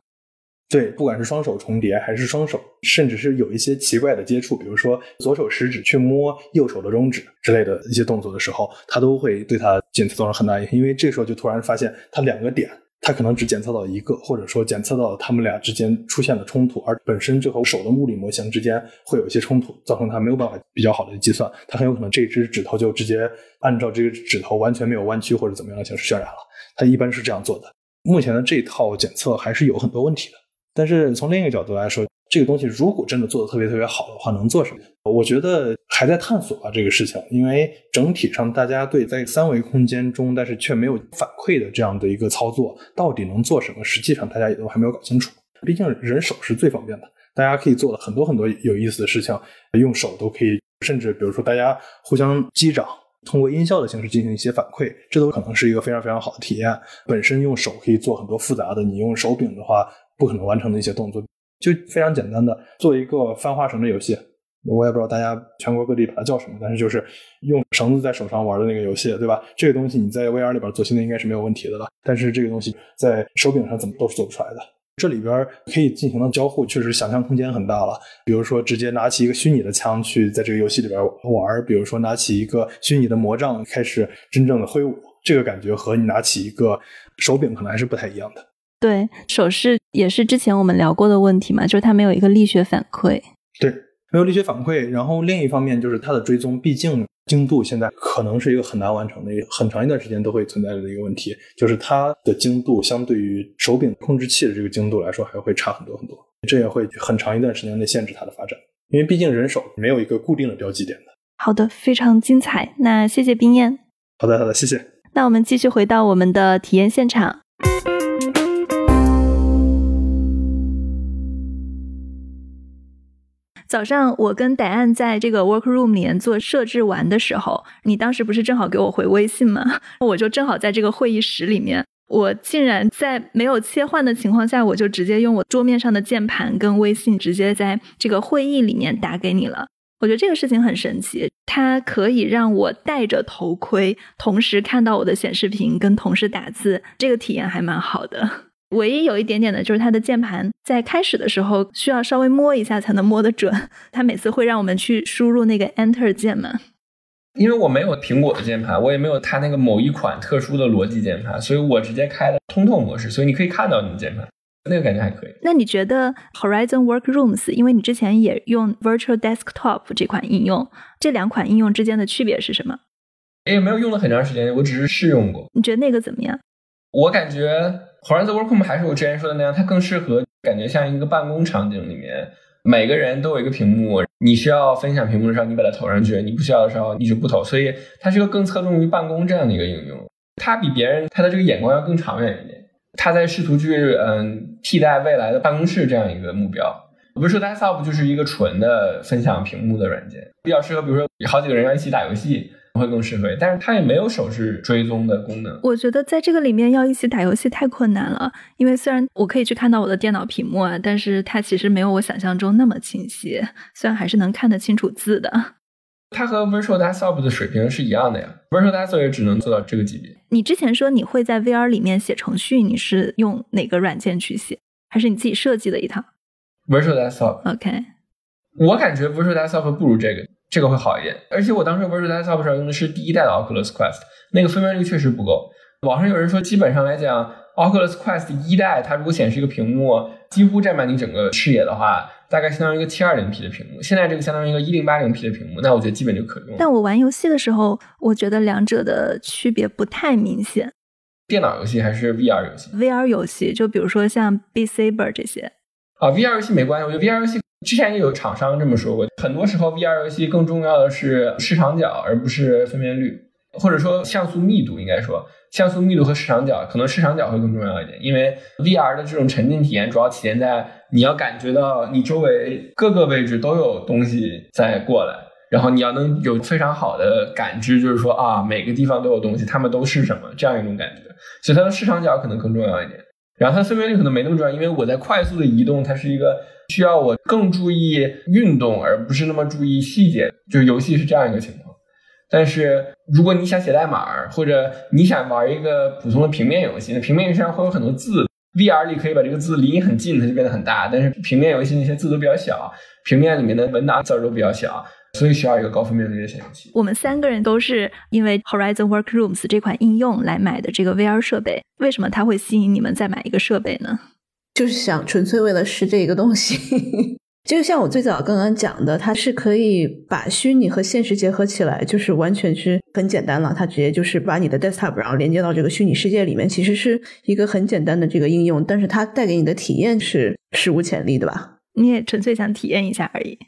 对，不管是双手重叠，还是双手，甚至是有一些奇怪的接触，比如说左手食指去摸右手的中指之类的一些动作的时候，它都会对它检测造成很大影响。因为这时候就突然发现，它两个点，它可能只检测到一个，或者说检测到它们俩之间出现了冲突，而本身这和手的物理模型之间会有一些冲突，造成它没有办法比较好的计算。它很有可能这只指头就直接按照这个指头完全没有弯曲或者怎么样的形式渲染了。它一般是这样做的。目前的这套检测还是有很多问题的。但是从另一个角度来说，这个东西如果真的做的特别特别好的话，能做什么？我觉得还在探索啊这个事情，因为整体上大家对在三维空间中，但是却没有反馈的这样的一个操作，到底能做什么？实际上大家也都还没有搞清楚。毕竟人手是最方便的，大家可以做很多很多有意思的事情，用手都可以，甚至比如说大家互相击掌，通过音效的形式进行一些反馈，这都可能是一个非常非常好的体验。本身用手可以做很多复杂的，你用手柄的话。不可能完成的一些动作，就非常简单的做一个翻花绳的游戏。我也不知道大家全国各地把它叫什么，但是就是用绳子在手上玩的那个游戏，对吧？这个东西你在 VR 里边做，现在应该是没有问题的了。但是这个东西在手柄上怎么都是做不出来的。这里边可以进行的交互，确实想象空间很大了。比如说，直接拿起一个虚拟的枪去在这个游戏里边玩；，比如说拿起一个虚拟的魔杖开始真正的挥舞，这个感觉和你拿起一个手柄可能还是不太一样的。对手势也是之前我们聊过的问题嘛，就是它没有一个力学反馈。对，没有力学反馈。然后另一方面就是它的追踪，毕竟精度现在可能是一个很难完成的，很长一段时间都会存在的一个问题，就是它的精度相对于手柄控制器的这个精度来说，还会差很多很多。这也会很长一段时间内限制它的发展，因为毕竟人手没有一个固定的标记点的。好的，非常精彩。那谢谢冰燕。好的，好的，谢谢。那我们继续回到我们的体验现场。早上我跟戴安在这个 workroom 里面做设置完的时候，你当时不是正好给我回微信吗？我就正好在这个会议室里面，我竟然在没有切换的情况下，我就直接用我桌面上的键盘跟微信直接在这个会议里面打给你了。我觉得这个事情很神奇，它可以让我戴着头盔，同时看到我的显示屏跟同事打字，这个体验还蛮好的。唯一有一点点的就是它的键盘在开始的时候需要稍微摸一下才能摸得准，它每次会让我们去输入那个 Enter 键嘛。因为我没有苹果的键盘，我也没有它那个某一款特殊的逻辑键盘，所以我直接开了通透模式，所以你可以看到你的键盘，那个感觉还可以。那你觉得 Horizon Workrooms，因为你之前也用 Virtual Desktop 这款应用，这两款应用之间的区别是什么？也没有用了很长时间，我只是试用过。你觉得那个怎么样？我感觉。Horizon Workroom 还是我之前说的那样，它更适合感觉像一个办公场景里面，每个人都有一个屏幕，你需要分享屏幕的时候，你把它投上去；你不需要的时候，你就不投。所以它是一个更侧重于办公这样的一个应用。它比别人它的这个眼光要更长远一点，它在试图去嗯替代未来的办公室这样一个目标。不是说 Desktop 就是一个纯的分享屏幕的软件，比较适合比如说好几个人要一起打游戏，会更适合，但是它也没有手势追踪的功能。我觉得在这个里面要一起打游戏太困难了，因为虽然我可以去看到我的电脑屏幕啊，但是它其实没有我想象中那么清晰，虽然还是能看得清楚字的。它和 Virtual Desktop 的水平是一样的呀，Virtual Desktop 也只能做到这个级别。你之前说你会在 VR 里面写程序，你是用哪个软件去写，还是你自己设计的一套 Virtual Desktop？？OK，我感觉 Virtual Desktop 不如这个，这个会好一点。而且我当时 Virtual Desktop 上用的是第一代的 Oculus Quest，那个分辨率确实不够。网上有人说，基本上来讲，Oculus Quest 一代它如果显示一个屏幕几乎占满你整个视野的话，大概相当于一个七二零 P 的屏幕。现在这个相当于一个一零八零 P 的屏幕，那我觉得基本就可用了。但我玩游戏的时候，我觉得两者的区别不太明显。电脑游戏还是 VR 游戏 VR 游戏，就比如说像 Beat Saber 这些，啊？VR 游戏没关系，我觉得 VR 游戏之前也有厂商这么说过，很多时候 VR 游戏更重要的是视场角，而不是分辨率，或者说像素密度，应该说像素密度和视场角，可能视场角会更重要一点，因为 VR 的这种沉浸体验主要体现在你要感觉到你周围各个位置都有东西在过来。然后你要能有非常好的感知，就是说啊，每个地方都有东西，它们都是什么这样一种感觉，所以它的视场角可能更重要一点。然后它的分辨率可能没那么重要，因为我在快速的移动，它是一个需要我更注意运动，而不是那么注意细节。就游戏是这样一个情况。但是如果你想写代码，或者你想玩一个普通的平面游戏，那平面游戏上会有很多字，VR 里可以把这个字离你很近，它就变得很大。但是平面游戏那些字都比较小，平面里面的文档字儿都比较小。所以需要一个高分辨率的显示器。我们三个人都是因为 Horizon Workrooms 这款应用来买的这个 VR 设备。为什么它会吸引你们再买一个设备呢？就是想纯粹为了试这个东西。就像我最早刚刚讲的，它是可以把虚拟和现实结合起来，就是完全是很简单了。它直接就是把你的 desktop 然后连接到这个虚拟世界里面，其实是一个很简单的这个应用，但是它带给你的体验是史无前例的吧？你也纯粹想体验一下而已。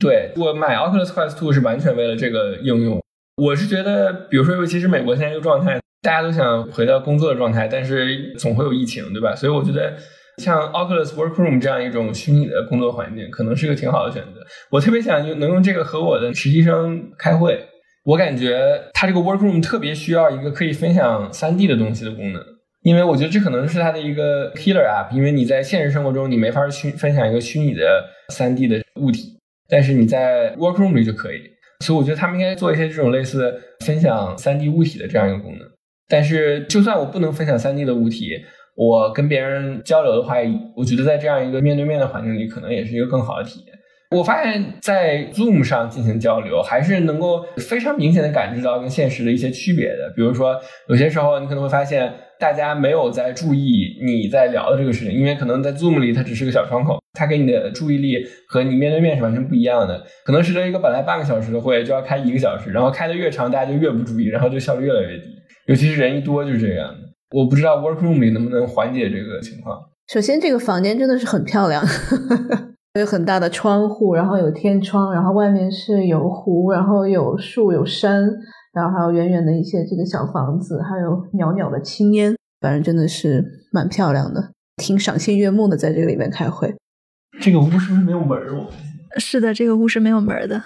对我买 Oculus Quest 2是完全为了这个应用。我是觉得，比如说，尤其是美国现在这个状态，大家都想回到工作的状态，但是总会有疫情，对吧？所以我觉得，像 Oculus Workroom 这样一种虚拟的工作环境，可能是个挺好的选择。我特别想用能用这个和我的实习生开会。我感觉它这个 Workroom 特别需要一个可以分享 3D 的东西的功能，因为我觉得这可能是它的一个 killer app。因为你在现实生活中你没法虚分享一个虚拟的 3D 的物体。但是你在 Workroom 里就可以，所以我觉得他们应该做一些这种类似分享 3D 物体的这样一个功能。但是就算我不能分享 3D 的物体，我跟别人交流的话，我觉得在这样一个面对面的环境里，可能也是一个更好的体验。我发现，在 Zoom 上进行交流，还是能够非常明显的感知到跟现实的一些区别的。比如说，有些时候你可能会发现，大家没有在注意你在聊的这个事情，因为可能在 Zoom 里它只是个小窗口，它给你的注意力和你面对面是完全不一样的。可能是这一个本来半个小时的会就要开一个小时，然后开的越长，大家就越不注意，然后就效率越来越低。尤其是人一多就是这样的。我不知道 Workroom 里能不能缓解这个情况。首先，这个房间真的是很漂亮。有很大的窗户，然后有天窗，然后外面是有湖，然后有树有山，然后还有远远的一些这个小房子，还有袅袅的青烟，反正真的是蛮漂亮的，挺赏心悦目的，在这个里面开会。这个屋是不是没有门儿？我是的，这个屋是没有门的。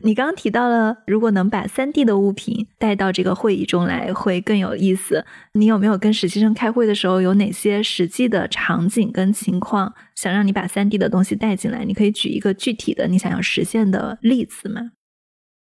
你刚刚提到了，如果能把三 D 的物品带到这个会议中来，会更有意思。你有没有跟实习生开会的时候，有哪些实际的场景跟情况，想让你把三 D 的东西带进来？你可以举一个具体的你想要实现的例子吗？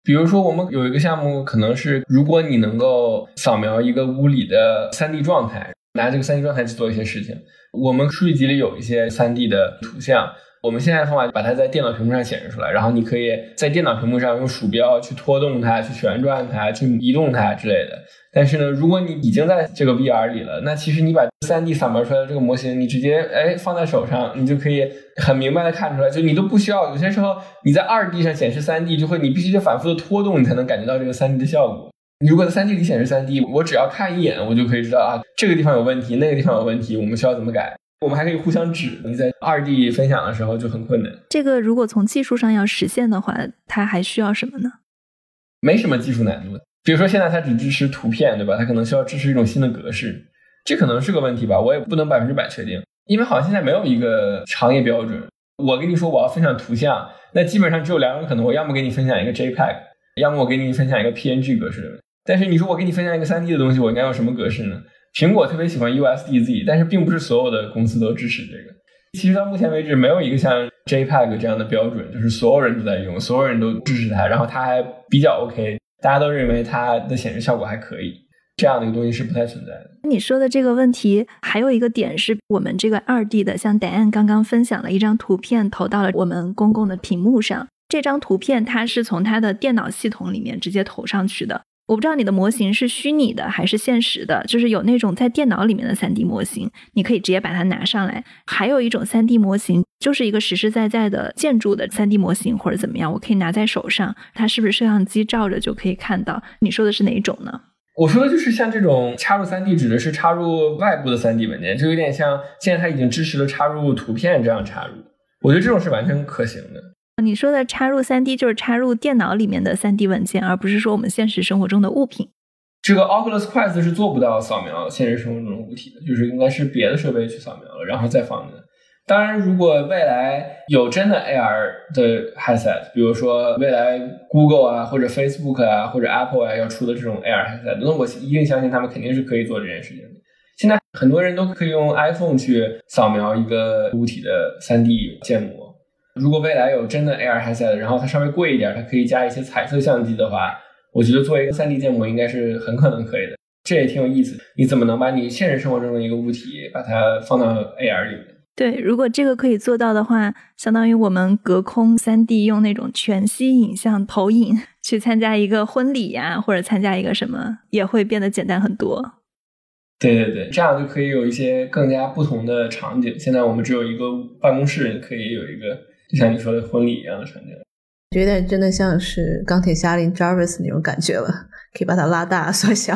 比如说，我们有一个项目，可能是如果你能够扫描一个屋里的三 D 状态，拿这个三 D 状态去做一些事情。我们数据集里有一些三 D 的图像。我们现在的方法把它在电脑屏幕上显示出来，然后你可以在电脑屏幕上用鼠标去拖动它、去旋转它、去移动它之类的。但是呢，如果你已经在这个 VR 里了，那其实你把 3D 扫描出来的这个模型，你直接哎放在手上，你就可以很明白的看出来，就你都不需要。有些时候你在 2D 上显示 3D，就会你必须得反复的拖动，你才能感觉到这个 3D 的效果。你如果在 3D 里显示 3D，我只要看一眼，我就可以知道啊，这个地方有问题，那个地方有问题，我们需要怎么改。我们还可以互相指，你在二 D 分享的时候就很困难。这个如果从技术上要实现的话，它还需要什么呢？没什么技术难度。比如说现在它只支持图片，对吧？它可能需要支持一种新的格式，这可能是个问题吧。我也不能百分之百确定，因为好像现在没有一个行业标准。我跟你说我要分享图像，那基本上只有两种可能，我要么给你分享一个 JPEG，要么我给你分享一个 PNG 格式的。但是你说我给你分享一个 3D 的东西，我应该用什么格式呢？苹果特别喜欢 USDZ，但是并不是所有的公司都支持这个。其实到目前为止，没有一个像 JPEG 这样的标准，就是所有人都在用，所有人都支持它，然后它还比较 OK，大家都认为它的显示效果还可以。这样的一个东西是不太存在的。你说的这个问题还有一个点是我们这个二 D 的，像 Dan 刚刚分享了一张图片投到了我们公共的屏幕上，这张图片它是从它的电脑系统里面直接投上去的。我不知道你的模型是虚拟的还是现实的，就是有那种在电脑里面的三 D 模型，你可以直接把它拿上来；还有一种三 D 模型，就是一个实实在在的建筑的三 D 模型或者怎么样，我可以拿在手上，它是不是摄像机照着就可以看到？你说的是哪一种呢？我说的就是像这种插入三 D，指的是插入外部的三 D 文件，就有点像现在它已经支持了插入图片这样插入，我觉得这种是完全可行的。你说的插入三 D 就是插入电脑里面的三 D 文件，而不是说我们现实生活中的物品。这个 Oculus Quest 是做不到扫描现实生活中的物体的，就是应该是别的设备去扫描了，然后再放的。当然，如果未来有真的 AR 的 headset，比如说未来 Google 啊或者 Facebook 啊或者 Apple 啊要出的这种 AR headset，那我一定相信他们肯定是可以做这件事情的。现在很多人都可以用 iPhone 去扫描一个物体的三 D 建模。如果未来有真的 AR headset，然后它稍微贵一点，它可以加一些彩色相机的话，我觉得做一个 3D 建模应该是很可能可以的。这也挺有意思。你怎么能把你现实生活中的一个物体，把它放到 AR 里面？对，如果这个可以做到的话，相当于我们隔空 3D 用那种全息影像投影去参加一个婚礼呀，或者参加一个什么，也会变得简单很多。对对对，这样就可以有一些更加不同的场景。现在我们只有一个办公室，你可以有一个。就像你说的婚礼一样的场景，有点真的像是钢铁侠林 Jarvis 那种感觉了，可以把它拉大缩小，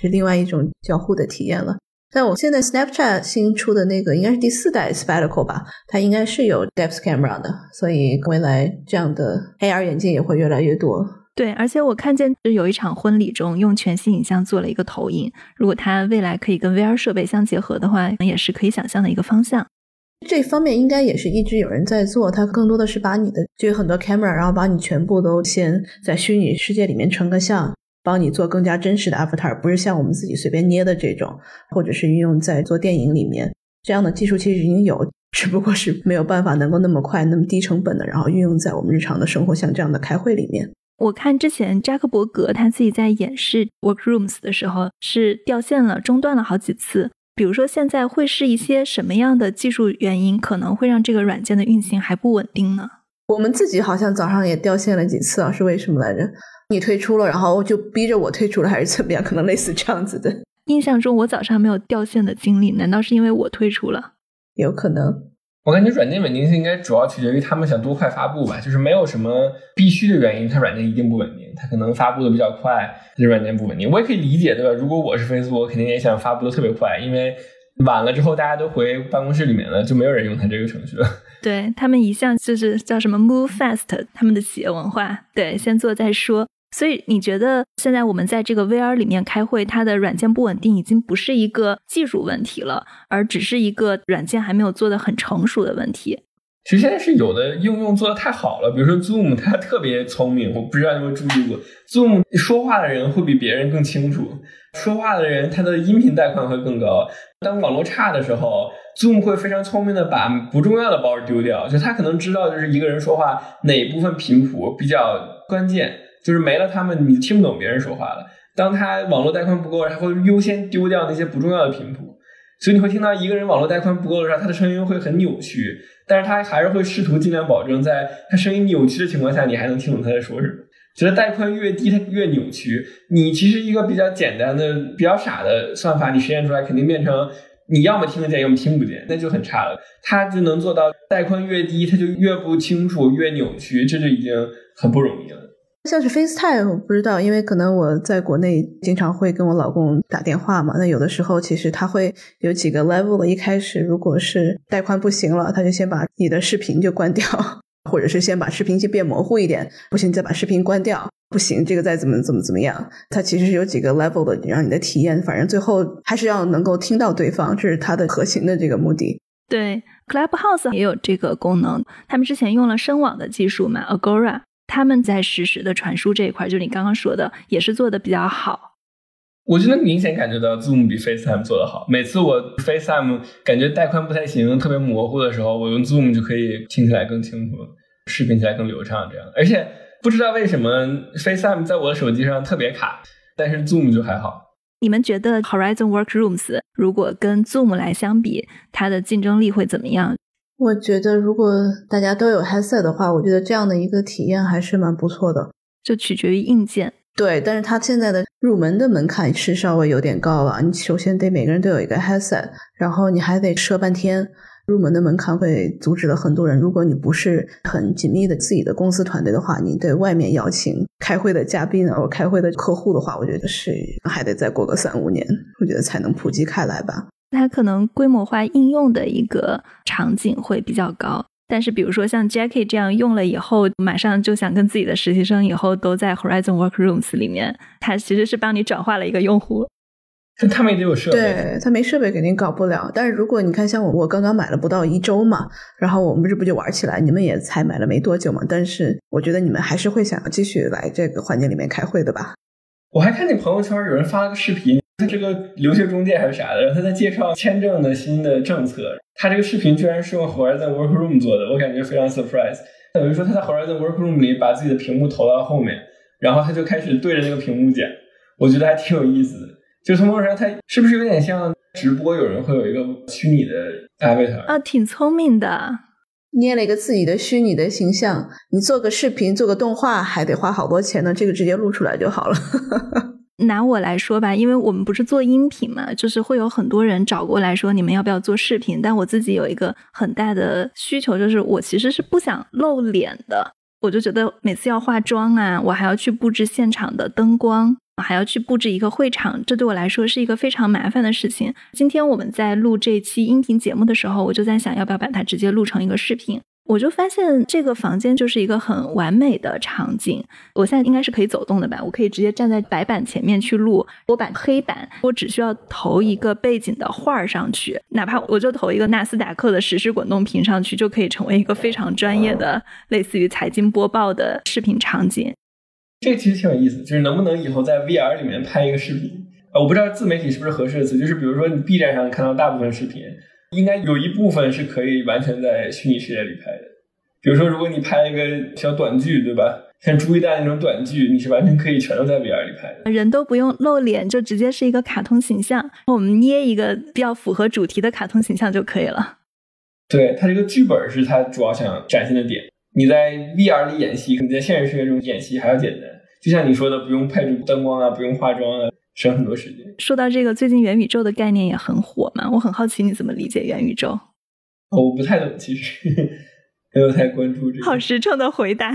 是另外一种交互的体验了。但我现在 Snapchat 新出的那个应该是第四代 Spectacle 吧，它应该是有 Depth Camera 的，所以未来这样的 AR 眼镜也会越来越多。对，而且我看见有一场婚礼中用全息影像做了一个投影，如果它未来可以跟 VR 设备相结合的话，也是可以想象的一个方向。这方面应该也是一直有人在做，它更多的是把你的就有很多 camera，然后把你全部都先在虚拟世界里面成个像，帮你做更加真实的 avatar，不是像我们自己随便捏的这种，或者是运用在做电影里面这样的技术其实已经有，只不过是没有办法能够那么快、那么低成本的，然后运用在我们日常的生活，像这样的开会里面。我看之前扎克伯格他自己在演示 Workrooms 的时候是掉线了，中断了好几次。比如说，现在会是一些什么样的技术原因，可能会让这个软件的运行还不稳定呢？我们自己好像早上也掉线了几次啊，是为什么来着？你退出了，然后就逼着我退出了，还是怎么样？可能类似这样子的。印象中我早上没有掉线的经历，难道是因为我退出了？有可能。我感觉软件稳定性应该主要取决于他们想多快发布吧，就是没有什么必须的原因，它软件一定不稳定。它可能发布的比较快，这软件不稳定。我也可以理解，对吧？如果我是 Facebook，我肯定也想发布的特别快，因为晚了之后大家都回办公室里面了，就没有人用它这个程序了。对他们一向就是叫什么 move fast，他们的企业文化，对，先做再说。所以你觉得现在我们在这个 VR 里面开会，它的软件不稳定已经不是一个技术问题了，而只是一个软件还没有做的很成熟的问题。其实现在是有的应用做的太好了，比如说 Zoom，它特别聪明，我不知道你有没有注意过，Zoom 说话的人会比别人更清楚，说话的人他的音频带宽会更高。当网络差的时候，Zoom 会非常聪明的把不重要的包丢掉，就他可能知道就是一个人说话哪部分频谱比较关键。就是没了他们，你听不懂别人说话了。当他网络带宽不够，他会优先丢掉那些不重要的频谱。所以你会听到一个人网络带宽不够的时候，他的声音会很扭曲。但是他还是会试图尽量保证，在他声音扭曲的情况下，你还能听懂他在说什么。觉得带宽越低，它越扭曲。你其实一个比较简单的、比较傻的算法，你实现出来肯定变成你要么听得见，要么听不见，那就很差了。他就能做到带宽越低，他就越不清楚、越扭曲，这就已经很不容易了。像是 FaceTime，我不知道，因为可能我在国内经常会跟我老公打电话嘛。那有的时候其实他会有几个 level 的，一开始如果是带宽不行了，他就先把你的视频就关掉，或者是先把视频先变模糊一点，不行再把视频关掉，不行这个再怎么怎么怎么样。它其实是有几个 level 的，让你的体验，反正最后还是要能够听到对方，这是它的核心的这个目的。对，Clubhouse 也有这个功能，他们之前用了声网的技术嘛，Agora。他们在实时的传输这一块，就你刚刚说的，也是做的比较好。我就能明显感觉到 Zoom 比 FaceTime 做的好。每次我 FaceTime 感觉带宽不太行，特别模糊的时候，我用 Zoom 就可以听起来更清楚，视频起来更流畅。这样，而且不知道为什么 FaceTime 在我的手机上特别卡，但是 Zoom 就还好。你们觉得 Horizon Workrooms 如果跟 Zoom 来相比，它的竞争力会怎么样？我觉得如果大家都有 headset 的话，我觉得这样的一个体验还是蛮不错的。就取决于硬件。对，但是它现在的入门的门槛是稍微有点高了。你首先得每个人都有一个 headset，然后你还得设半天，入门的门槛会阻止了很多人。如果你不是很紧密的自己的公司团队的话，你对外面邀请开会的嘉宾或开会的客户的话，我觉得是还得再过个三五年，我觉得才能普及开来吧。它可能规模化应用的一个场景会比较高。但是，比如说像 Jackie 这样用了以后，马上就想跟自己的实习生以后都在 Horizon Workrooms 里面，它其实是帮你转化了一个用户。他们也得有设备，对他没设备肯定搞不了。但是如果你看，像我，我刚刚买了不到一周嘛，然后我们这不就玩起来？你们也才买了没多久嘛。但是我觉得你们还是会想要继续来这个环境里面开会的吧？我还看见朋友圈有人发了个视频。他 这个留学中介还是啥的，然后他在介绍签证的新的政策。他这个视频居然是用 Horizon Workroom 做的，我感觉非常 surprise。等于说他在 Horizon Workroom 里把自己的屏幕投到后面，然后他就开始对着那个屏幕讲，我觉得还挺有意思的。就从某种上，他是不是有点像直播？有人会有一个虚拟的 avatar 啊，挺聪明的，捏了一个自己的虚拟的形象。你做个视频、做个动画还得花好多钱呢，这个直接录出来就好了。拿我来说吧，因为我们不是做音频嘛，就是会有很多人找过来说你们要不要做视频。但我自己有一个很大的需求，就是我其实是不想露脸的。我就觉得每次要化妆啊，我还要去布置现场的灯光，还要去布置一个会场，这对我来说是一个非常麻烦的事情。今天我们在录这期音频节目的时候，我就在想要不要把它直接录成一个视频。我就发现这个房间就是一个很完美的场景。我现在应该是可以走动的吧？我可以直接站在白板前面去录。我把黑板，我只需要投一个背景的画儿上去，哪怕我就投一个纳斯达克的实时滚动屏上去，就可以成为一个非常专业的，类似于财经播报的视频场景。这个其实挺有意思，就是能不能以后在 VR 里面拍一个视频？啊，我不知道自媒体是不是合适的词，就是比如说你 B 站上看到大部分视频。应该有一部分是可以完全在虚拟世界里拍的，比如说，如果你拍一个小短剧，对吧？像朱一丹那种短剧，你是完全可以全都在 VR 里拍的，人都不用露脸，就直接是一个卡通形象，我们捏一个比较符合主题的卡通形象就可以了。对他这个剧本是他主要想展现的点，你在 VR 里演戏，你在现实世界中演戏还要简单，就像你说的，不用配置灯光啊，不用化妆啊。省很多时间。说到这个，最近元宇宙的概念也很火嘛，我很好奇你怎么理解元宇宙？哦，我不太懂，其实 没有太关注这个。好实诚的回答，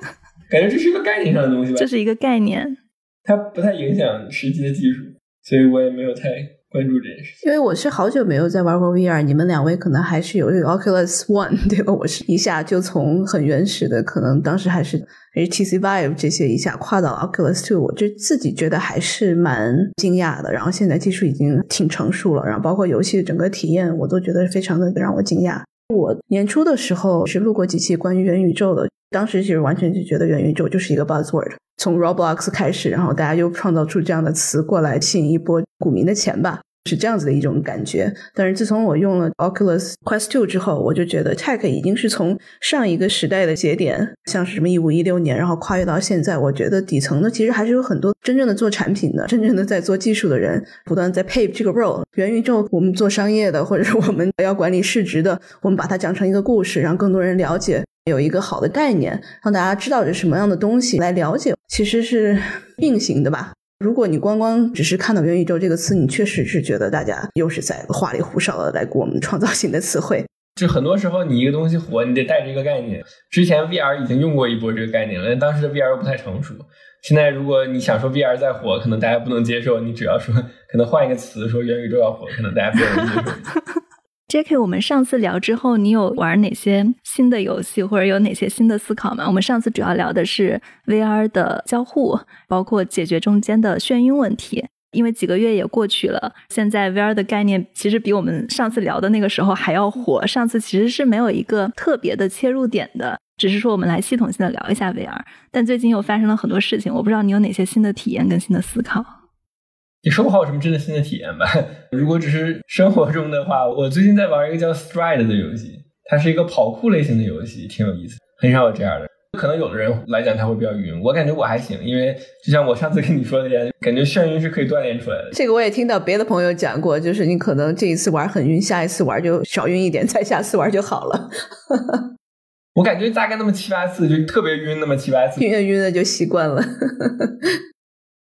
感觉这是一个概念上的东西吧？这是一个概念，它不太影响实际的技术，所以我也没有太。关注这件事，因为我是好久没有在玩过 VR，你们两位可能还是有这个 Oculus One 对吧？我是一下就从很原始的，可能当时还是 HTC Vive 这些一下跨到 Oculus Two，我就自己觉得还是蛮惊讶的。然后现在技术已经挺成熟了，然后包括游戏的整个体验，我都觉得非常的让我惊讶。我年初的时候是录过几期关于元宇宙的，当时其实完全就觉得元宇宙就是一个 buzzword，从 Roblox 开始，然后大家又创造出这样的词过来吸引一波股民的钱吧。是这样子的一种感觉，但是自从我用了 Oculus Quest Two 之后，我就觉得 Tech 已经是从上一个时代的节点，像是什么一五一六年，然后跨越到现在。我觉得底层呢，其实还是有很多真正的做产品的、真正的在做技术的人，不断在 pay 这个 role。元宇宙，我们做商业的，或者是我们要管理市值的，我们把它讲成一个故事，让更多人了解，有一个好的概念，让大家知道是什么样的东西来了解，其实是并行的吧。如果你光光只是看到元宇宙这个词，你确实是觉得大家又是在花里胡哨的来给我们创造新的词汇。就很多时候，你一个东西火，你得带着一个概念。之前 VR 已经用过一波这个概念了，但当时的 VR 又不太成熟。现在如果你想说 VR 再火，可能大家不能接受。你只要说可能换一个词，说元宇宙要火，可能大家不能接受。J.K. 我们上次聊之后，你有玩哪些新的游戏，或者有哪些新的思考吗？我们上次主要聊的是 VR 的交互，包括解决中间的眩晕问题。因为几个月也过去了，现在 VR 的概念其实比我们上次聊的那个时候还要火。上次其实是没有一个特别的切入点的。只是说我们来系统性的聊一下 VR。但最近又发生了很多事情，我不知道你有哪些新的体验跟新的思考。也说不好有什么真的新的体验吧。如果只是生活中的话，我最近在玩一个叫 Stride 的游戏，它是一个跑酷类型的游戏，挺有意思。很少有这样的，可能有的人来讲他会比较晕，我感觉我还行，因为就像我上次跟你说的一样，感觉眩晕是可以锻炼出来的。这个我也听到别的朋友讲过，就是你可能这一次玩很晕，下一次玩就少晕一点，再下次玩就好了。我感觉大概那么七八次就特别晕，那么七八次晕晕的就习惯了。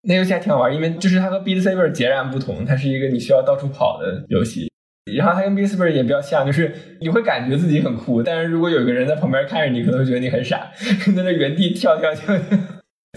那游戏还挺好玩，因为就是它和 Beat Saber 截然不同，它是一个你需要到处跑的游戏。然后它跟 Beat Saber 也比较像，就是你会感觉自己很酷，但是如果有一个人在旁边看着你，可能会觉得你很傻，在那原地跳跳跳，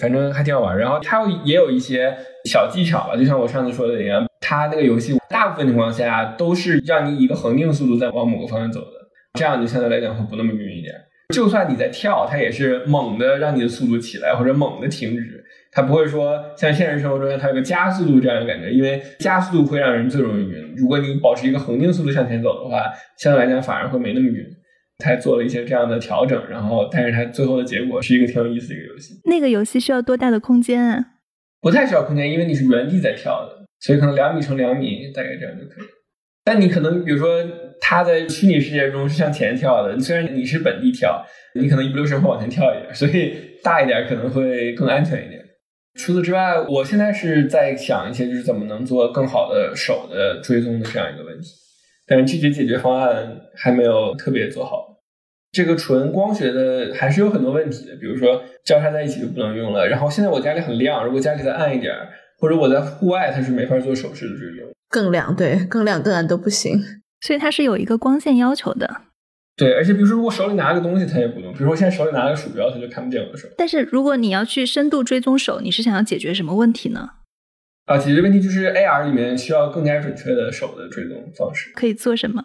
反正还挺好玩。然后它也有一些小技巧吧，就像我上次说的一样，它那个游戏大部分情况下都是让你以一个恒定速度在往某个方向走的，这样你相对来讲会不那么晕一点。就算你在跳，它也是猛的让你的速度起来，或者猛的停止。它不会说像现实生活中它有个加速度这样的感觉，因为加速度会让人最容易晕。如果你保持一个恒定速度向前走的话，相对来讲反而会没那么晕。他做了一些这样的调整，然后但是它最后的结果是一个挺有意思的一个游戏。那个游戏需要多大的空间啊？不太需要空间，因为你是原地在跳的，所以可能两米乘两米大概这样就可以。但你可能比如说他在虚拟世界中是向前跳的，虽然你是本地跳，你可能一不留神会往前跳一点，所以大一点可能会更安全一点。除此之外，我现在是在想一些就是怎么能做更好的手的追踪的这样一个问题，但是具体解决方案还没有特别做好。这个纯光学的还是有很多问题的，比如说交叉在一起就不能用了。然后现在我家里很亮，如果家里再暗一点，或者我在户外，它是没法做手势的追踪。更亮，对，更亮更暗都不行。所以它是有一个光线要求的。对，而且比如说，如果手里拿个东西，它也不动。比如说，现在手里拿个鼠标，它就看不见我的手。但是，如果你要去深度追踪手，你是想要解决什么问题呢？啊，解决问题就是 AR 里面需要更加准确的手的追踪方式。可以做什么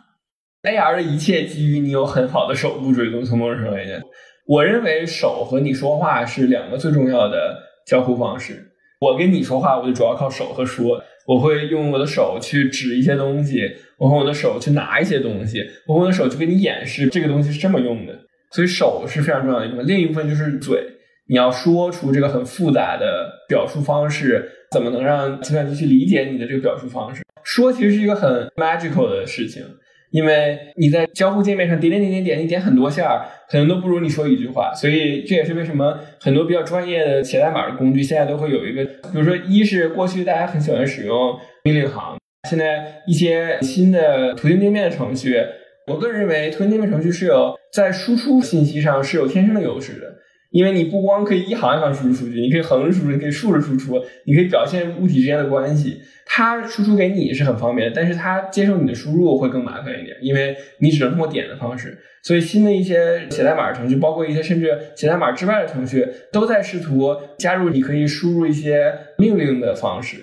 ？AR 的一切基于你有很好的手部追踪。从某种程度来讲，我认为手和你说话是两个最重要的交互方式。我跟你说话，我就主要靠手和说。我会用我的手去指一些东西，我用我的手去拿一些东西，我用我的手去给你演示这个东西是这么用的。所以手是非常重要的一部分。另一部分就是嘴，你要说出这个很复杂的表述方式，怎么能让计算机去理解你的这个表述方式？说其实是一个很 magical 的事情。因为你在交互界面上点点点点点，你点很多下，可能都不如你说一句话。所以这也是为什么很多比较专业的写代码的工具现在都会有一个，比如说，一是过去大家很喜欢使用命令行，现在一些新的图形界面的程序，我个人认为图形界面程序是有在输出信息上是有天生的优势的。因为你不光可以一行一行输出数据，你可以横着输出，你可以竖着输出，你可以表现物体之间的关系。它输出给你是很方便，但是它接受你的输入会更麻烦一点，因为你只能通过点的方式。所以新的一些写代码程序，包括一些甚至写代码之外的程序，都在试图加入你可以输入一些命令的方式，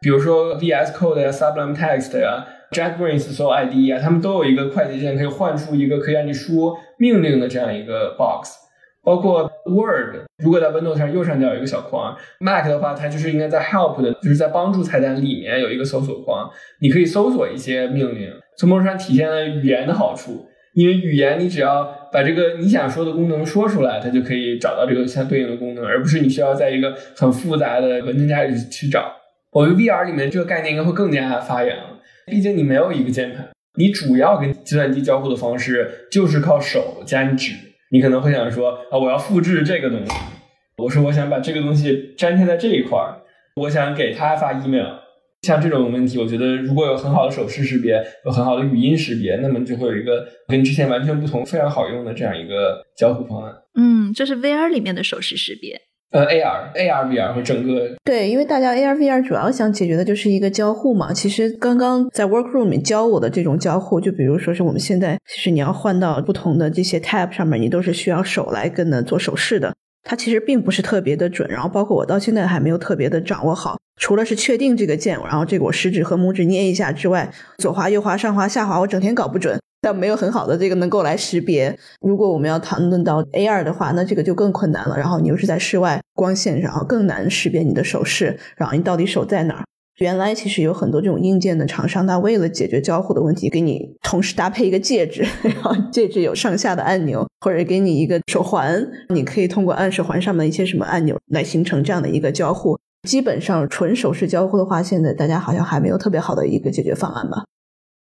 比如说 VS Code 呀、Sublime Text 呀、JetBrains 所有 IDE 啊，它们都有一个快捷键，可以换出一个可以让你输命令的这样一个 box。包括 Word，如果在 Windows 上右上角有一个小框，Mac 的话，它就是应该在 Help 的，就是在帮助菜单里面有一个搜索框，你可以搜索一些命令，从某种上体现了语言的好处。因为语言，你只要把这个你想说的功能说出来，它就可以找到这个相对应的功能，而不是你需要在一个很复杂的文件夹里去找。我觉得 VR 里面这个概念应该会更加发扬，毕竟你没有一个键盘，你主要跟计算机交互的方式就是靠手加你指。你可能会想说啊，我要复制这个东西。我说我想把这个东西粘贴在这一块儿，我想给他发 email。像这种问题，我觉得如果有很好的手势识别，有很好的语音识别，那么就会有一个跟之前完全不同、非常好用的这样一个交互方案。嗯，这是 VR 里面的手势识别。呃，AR、AR、VR 和整个对，因为大家 AR、VR 主要想解决的就是一个交互嘛。其实刚刚在 Workroom 里教我的这种交互，就比如说是我们现在，其实你要换到不同的这些 Tab 上面，你都是需要手来跟的做手势的。它其实并不是特别的准，然后包括我到现在还没有特别的掌握好。除了是确定这个键，然后这个我食指和拇指捏一下之外，左滑、右滑、上滑、下滑，我整天搞不准。但没有很好的这个能够来识别。如果我们要谈论到 A 二的话，那这个就更困难了。然后你又是在室外光线上，更难识别你的手势，然后你到底手在哪儿？原来其实有很多这种硬件的厂商，它为了解决交互的问题，给你同时搭配一个戒指，然后戒指有上下的按钮，或者给你一个手环，你可以通过按手环上面一些什么按钮来形成这样的一个交互。基本上纯手势交互的话，现在大家好像还没有特别好的一个解决方案吧。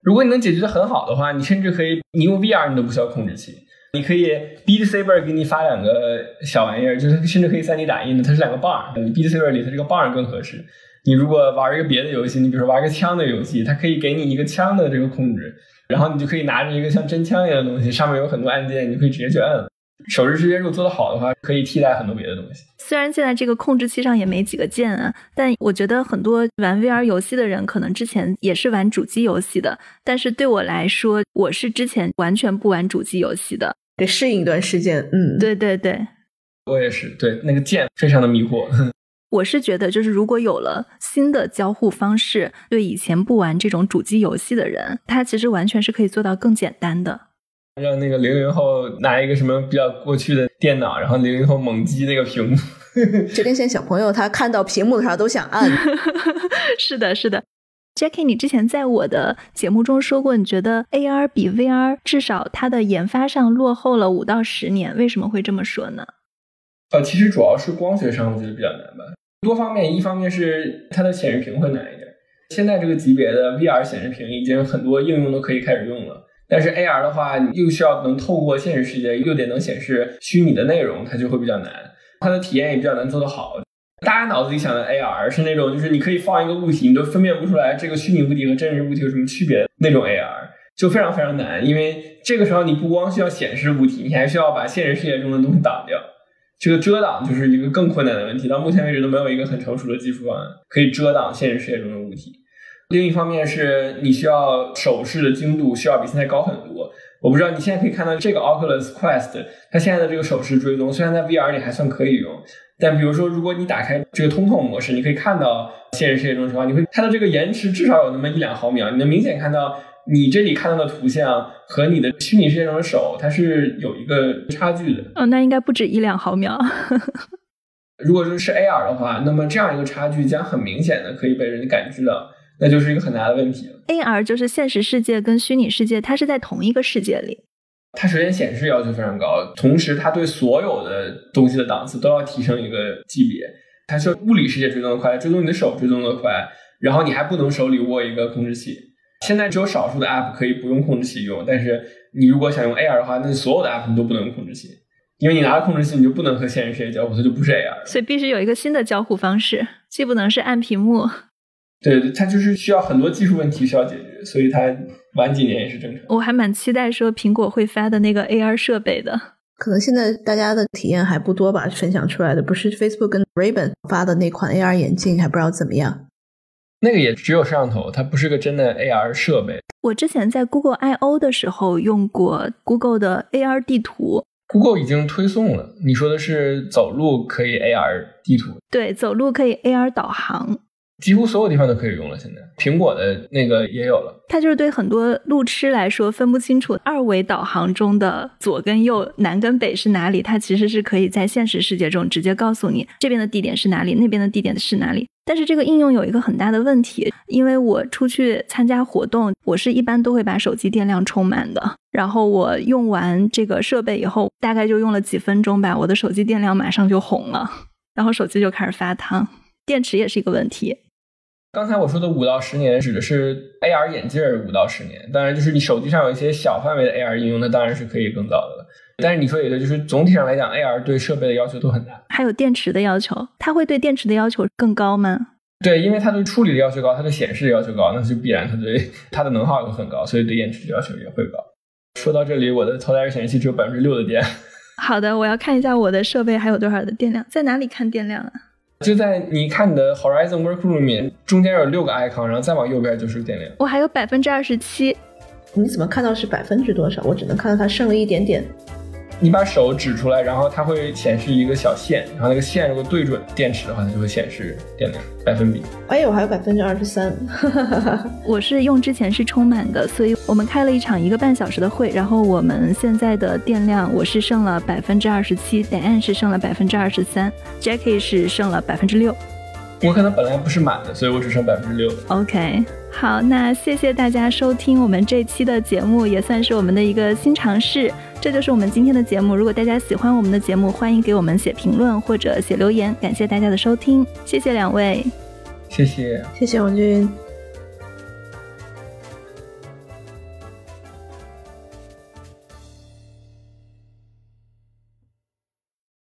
如果你能解决的很好的话，你甚至可以，你用 VR 你都不需要控制器，你可以 Beat Saber 给你发两个小玩意儿，就是甚至可以 3D 打印的，它是两个棒，你 Beat Saber 里它这个棒儿更合适。你如果玩一个别的游戏，你比如说玩个枪的游戏，它可以给你一个枪的这个控制，然后你就可以拿着一个像真枪一样的东西，上面有很多按键，你就可以直接去摁。手势识别如果做得好的话，可以替代很多别的东西。虽然现在这个控制器上也没几个键啊，但我觉得很多玩 VR 游戏的人可能之前也是玩主机游戏的。但是对我来说，我是之前完全不玩主机游戏的，得适应一段时间。嗯，对对对，我也是。对，那个键非常的迷惑。我是觉得，就是如果有了新的交互方式，对以前不玩这种主机游戏的人，他其实完全是可以做到更简单的。让那个零零后拿一个什么比较过去的电脑，然后零零后猛击那个屏幕，就跟现在小朋友他看到屏幕的时候都想按。是的，是的。Jackie，你之前在我的节目中说过，你觉得 AR 比 VR 至少它的研发上落后了五到十年，为什么会这么说呢？呃，其实主要是光学上我觉得比较难吧。多方面，一方面是它的显示屏会难一点。现在这个级别的 VR 显示屏已经很多应用都可以开始用了，但是 AR 的话，你又需要能透过现实世界，又得能显示虚拟的内容，它就会比较难。它的体验也比较难做得好。大家脑子里想的 AR 是那种，就是你可以放一个物体，你都分辨不出来这个虚拟物体和真实物体有什么区别那种 AR，就非常非常难。因为这个时候你不光需要显示物体，你还需要把现实世界中的东西挡掉。这个遮挡就是一个更困难的问题，到目前为止都没有一个很成熟的技术方案可以遮挡现实世界中的物体。另一方面是你需要手势的精度需要比现在高很多。我不知道你现在可以看到这个 Oculus Quest，它现在的这个手势追踪虽然在 VR 里还算可以用，但比如说如果你打开这个通透模式，你可以看到现实世界中情况，你会它的这个延迟至少有那么一两毫秒，你能明显看到。你这里看到的图像和你的虚拟世界中的手，它是有一个差距的。哦，那应该不止一两毫秒。如果说是 AR 的话，那么这样一个差距将很明显的可以被人感知到，那就是一个很大的问题了。AR 就是现实世界跟虚拟世界，它是在同一个世界里。它首先显示要求非常高，同时它对所有的东西的档次都要提升一个级别。它是物理世界追踪的快，追踪你的手追踪的快，然后你还不能手里握一个控制器。现在只有少数的 App 可以不用控制器用，但是你如果想用 AR 的话，那所有的 App 你都不能用控制器，因为你拿了控制器，你就不能和现实世界交互，它就不是 AR。所以必须有一个新的交互方式，既不能是按屏幕。对，它就是需要很多技术问题需要解决，所以它晚几年也是正常。我还蛮期待说苹果会发的那个 AR 设备的，可能现在大家的体验还不多吧，分享出来的不是 Facebook 跟 Ray-Ban 发的那款 AR 眼镜，还不知道怎么样。那个也只有摄像头，它不是个真的 AR 设备。我之前在 Google I O 的时候用过 Google 的 AR 地图，Google 已经推送了。你说的是走路可以 AR 地图？对，走路可以 AR 导航。几乎所有地方都可以用了，现在苹果的那个也有了。它就是对很多路痴来说分不清楚二维导航中的左跟右、南跟北是哪里，它其实是可以在现实世界中直接告诉你这边的地点是哪里，那边的地点是哪里。但是这个应用有一个很大的问题，因为我出去参加活动，我是一般都会把手机电量充满的。然后我用完这个设备以后，大概就用了几分钟吧，我的手机电量马上就红了，然后手机就开始发烫，电池也是一个问题。刚才我说的五到十年指的是 AR 眼镜五到十年，当然就是你手机上有一些小范围的 AR 应用，那当然是可以更早的了。但是你说也对，就是总体上来讲，AR 对设备的要求都很大，还有电池的要求，它会对电池的要求更高吗？对，因为它对处理的要求高，它对显示的要求高，那就必然它对它的能耗也会很高，所以对电池的要求也会高。说到这里，我的头戴式显示器只有百分之六的电。好的，我要看一下我的设备还有多少的电量，在哪里看电量啊？就在你看你的 Horizon Workroom 里面，中间有六个 icon，然后再往右边就是电量。我还有百分之二十七，你怎么看到是百分之多少？我只能看到它剩了一点点。你把手指出来，然后它会显示一个小线，然后那个线如果对准电池的话，它就会显示电量百分比。哎，我还有百分之二十三。我是用之前是充满的，所以我们开了一场一个半小时的会，然后我们现在的电量我是剩了百分之二十七，点 n 是剩了百分之二十三，Jackie 是剩了百分之六。我可能本来不是满的，所以我只剩百分之六。OK，好，那谢谢大家收听我们这期的节目，也算是我们的一个新尝试。这就是我们今天的节目。如果大家喜欢我们的节目，欢迎给我们写评论或者写留言。感谢大家的收听，谢谢两位，谢谢，谢谢王军。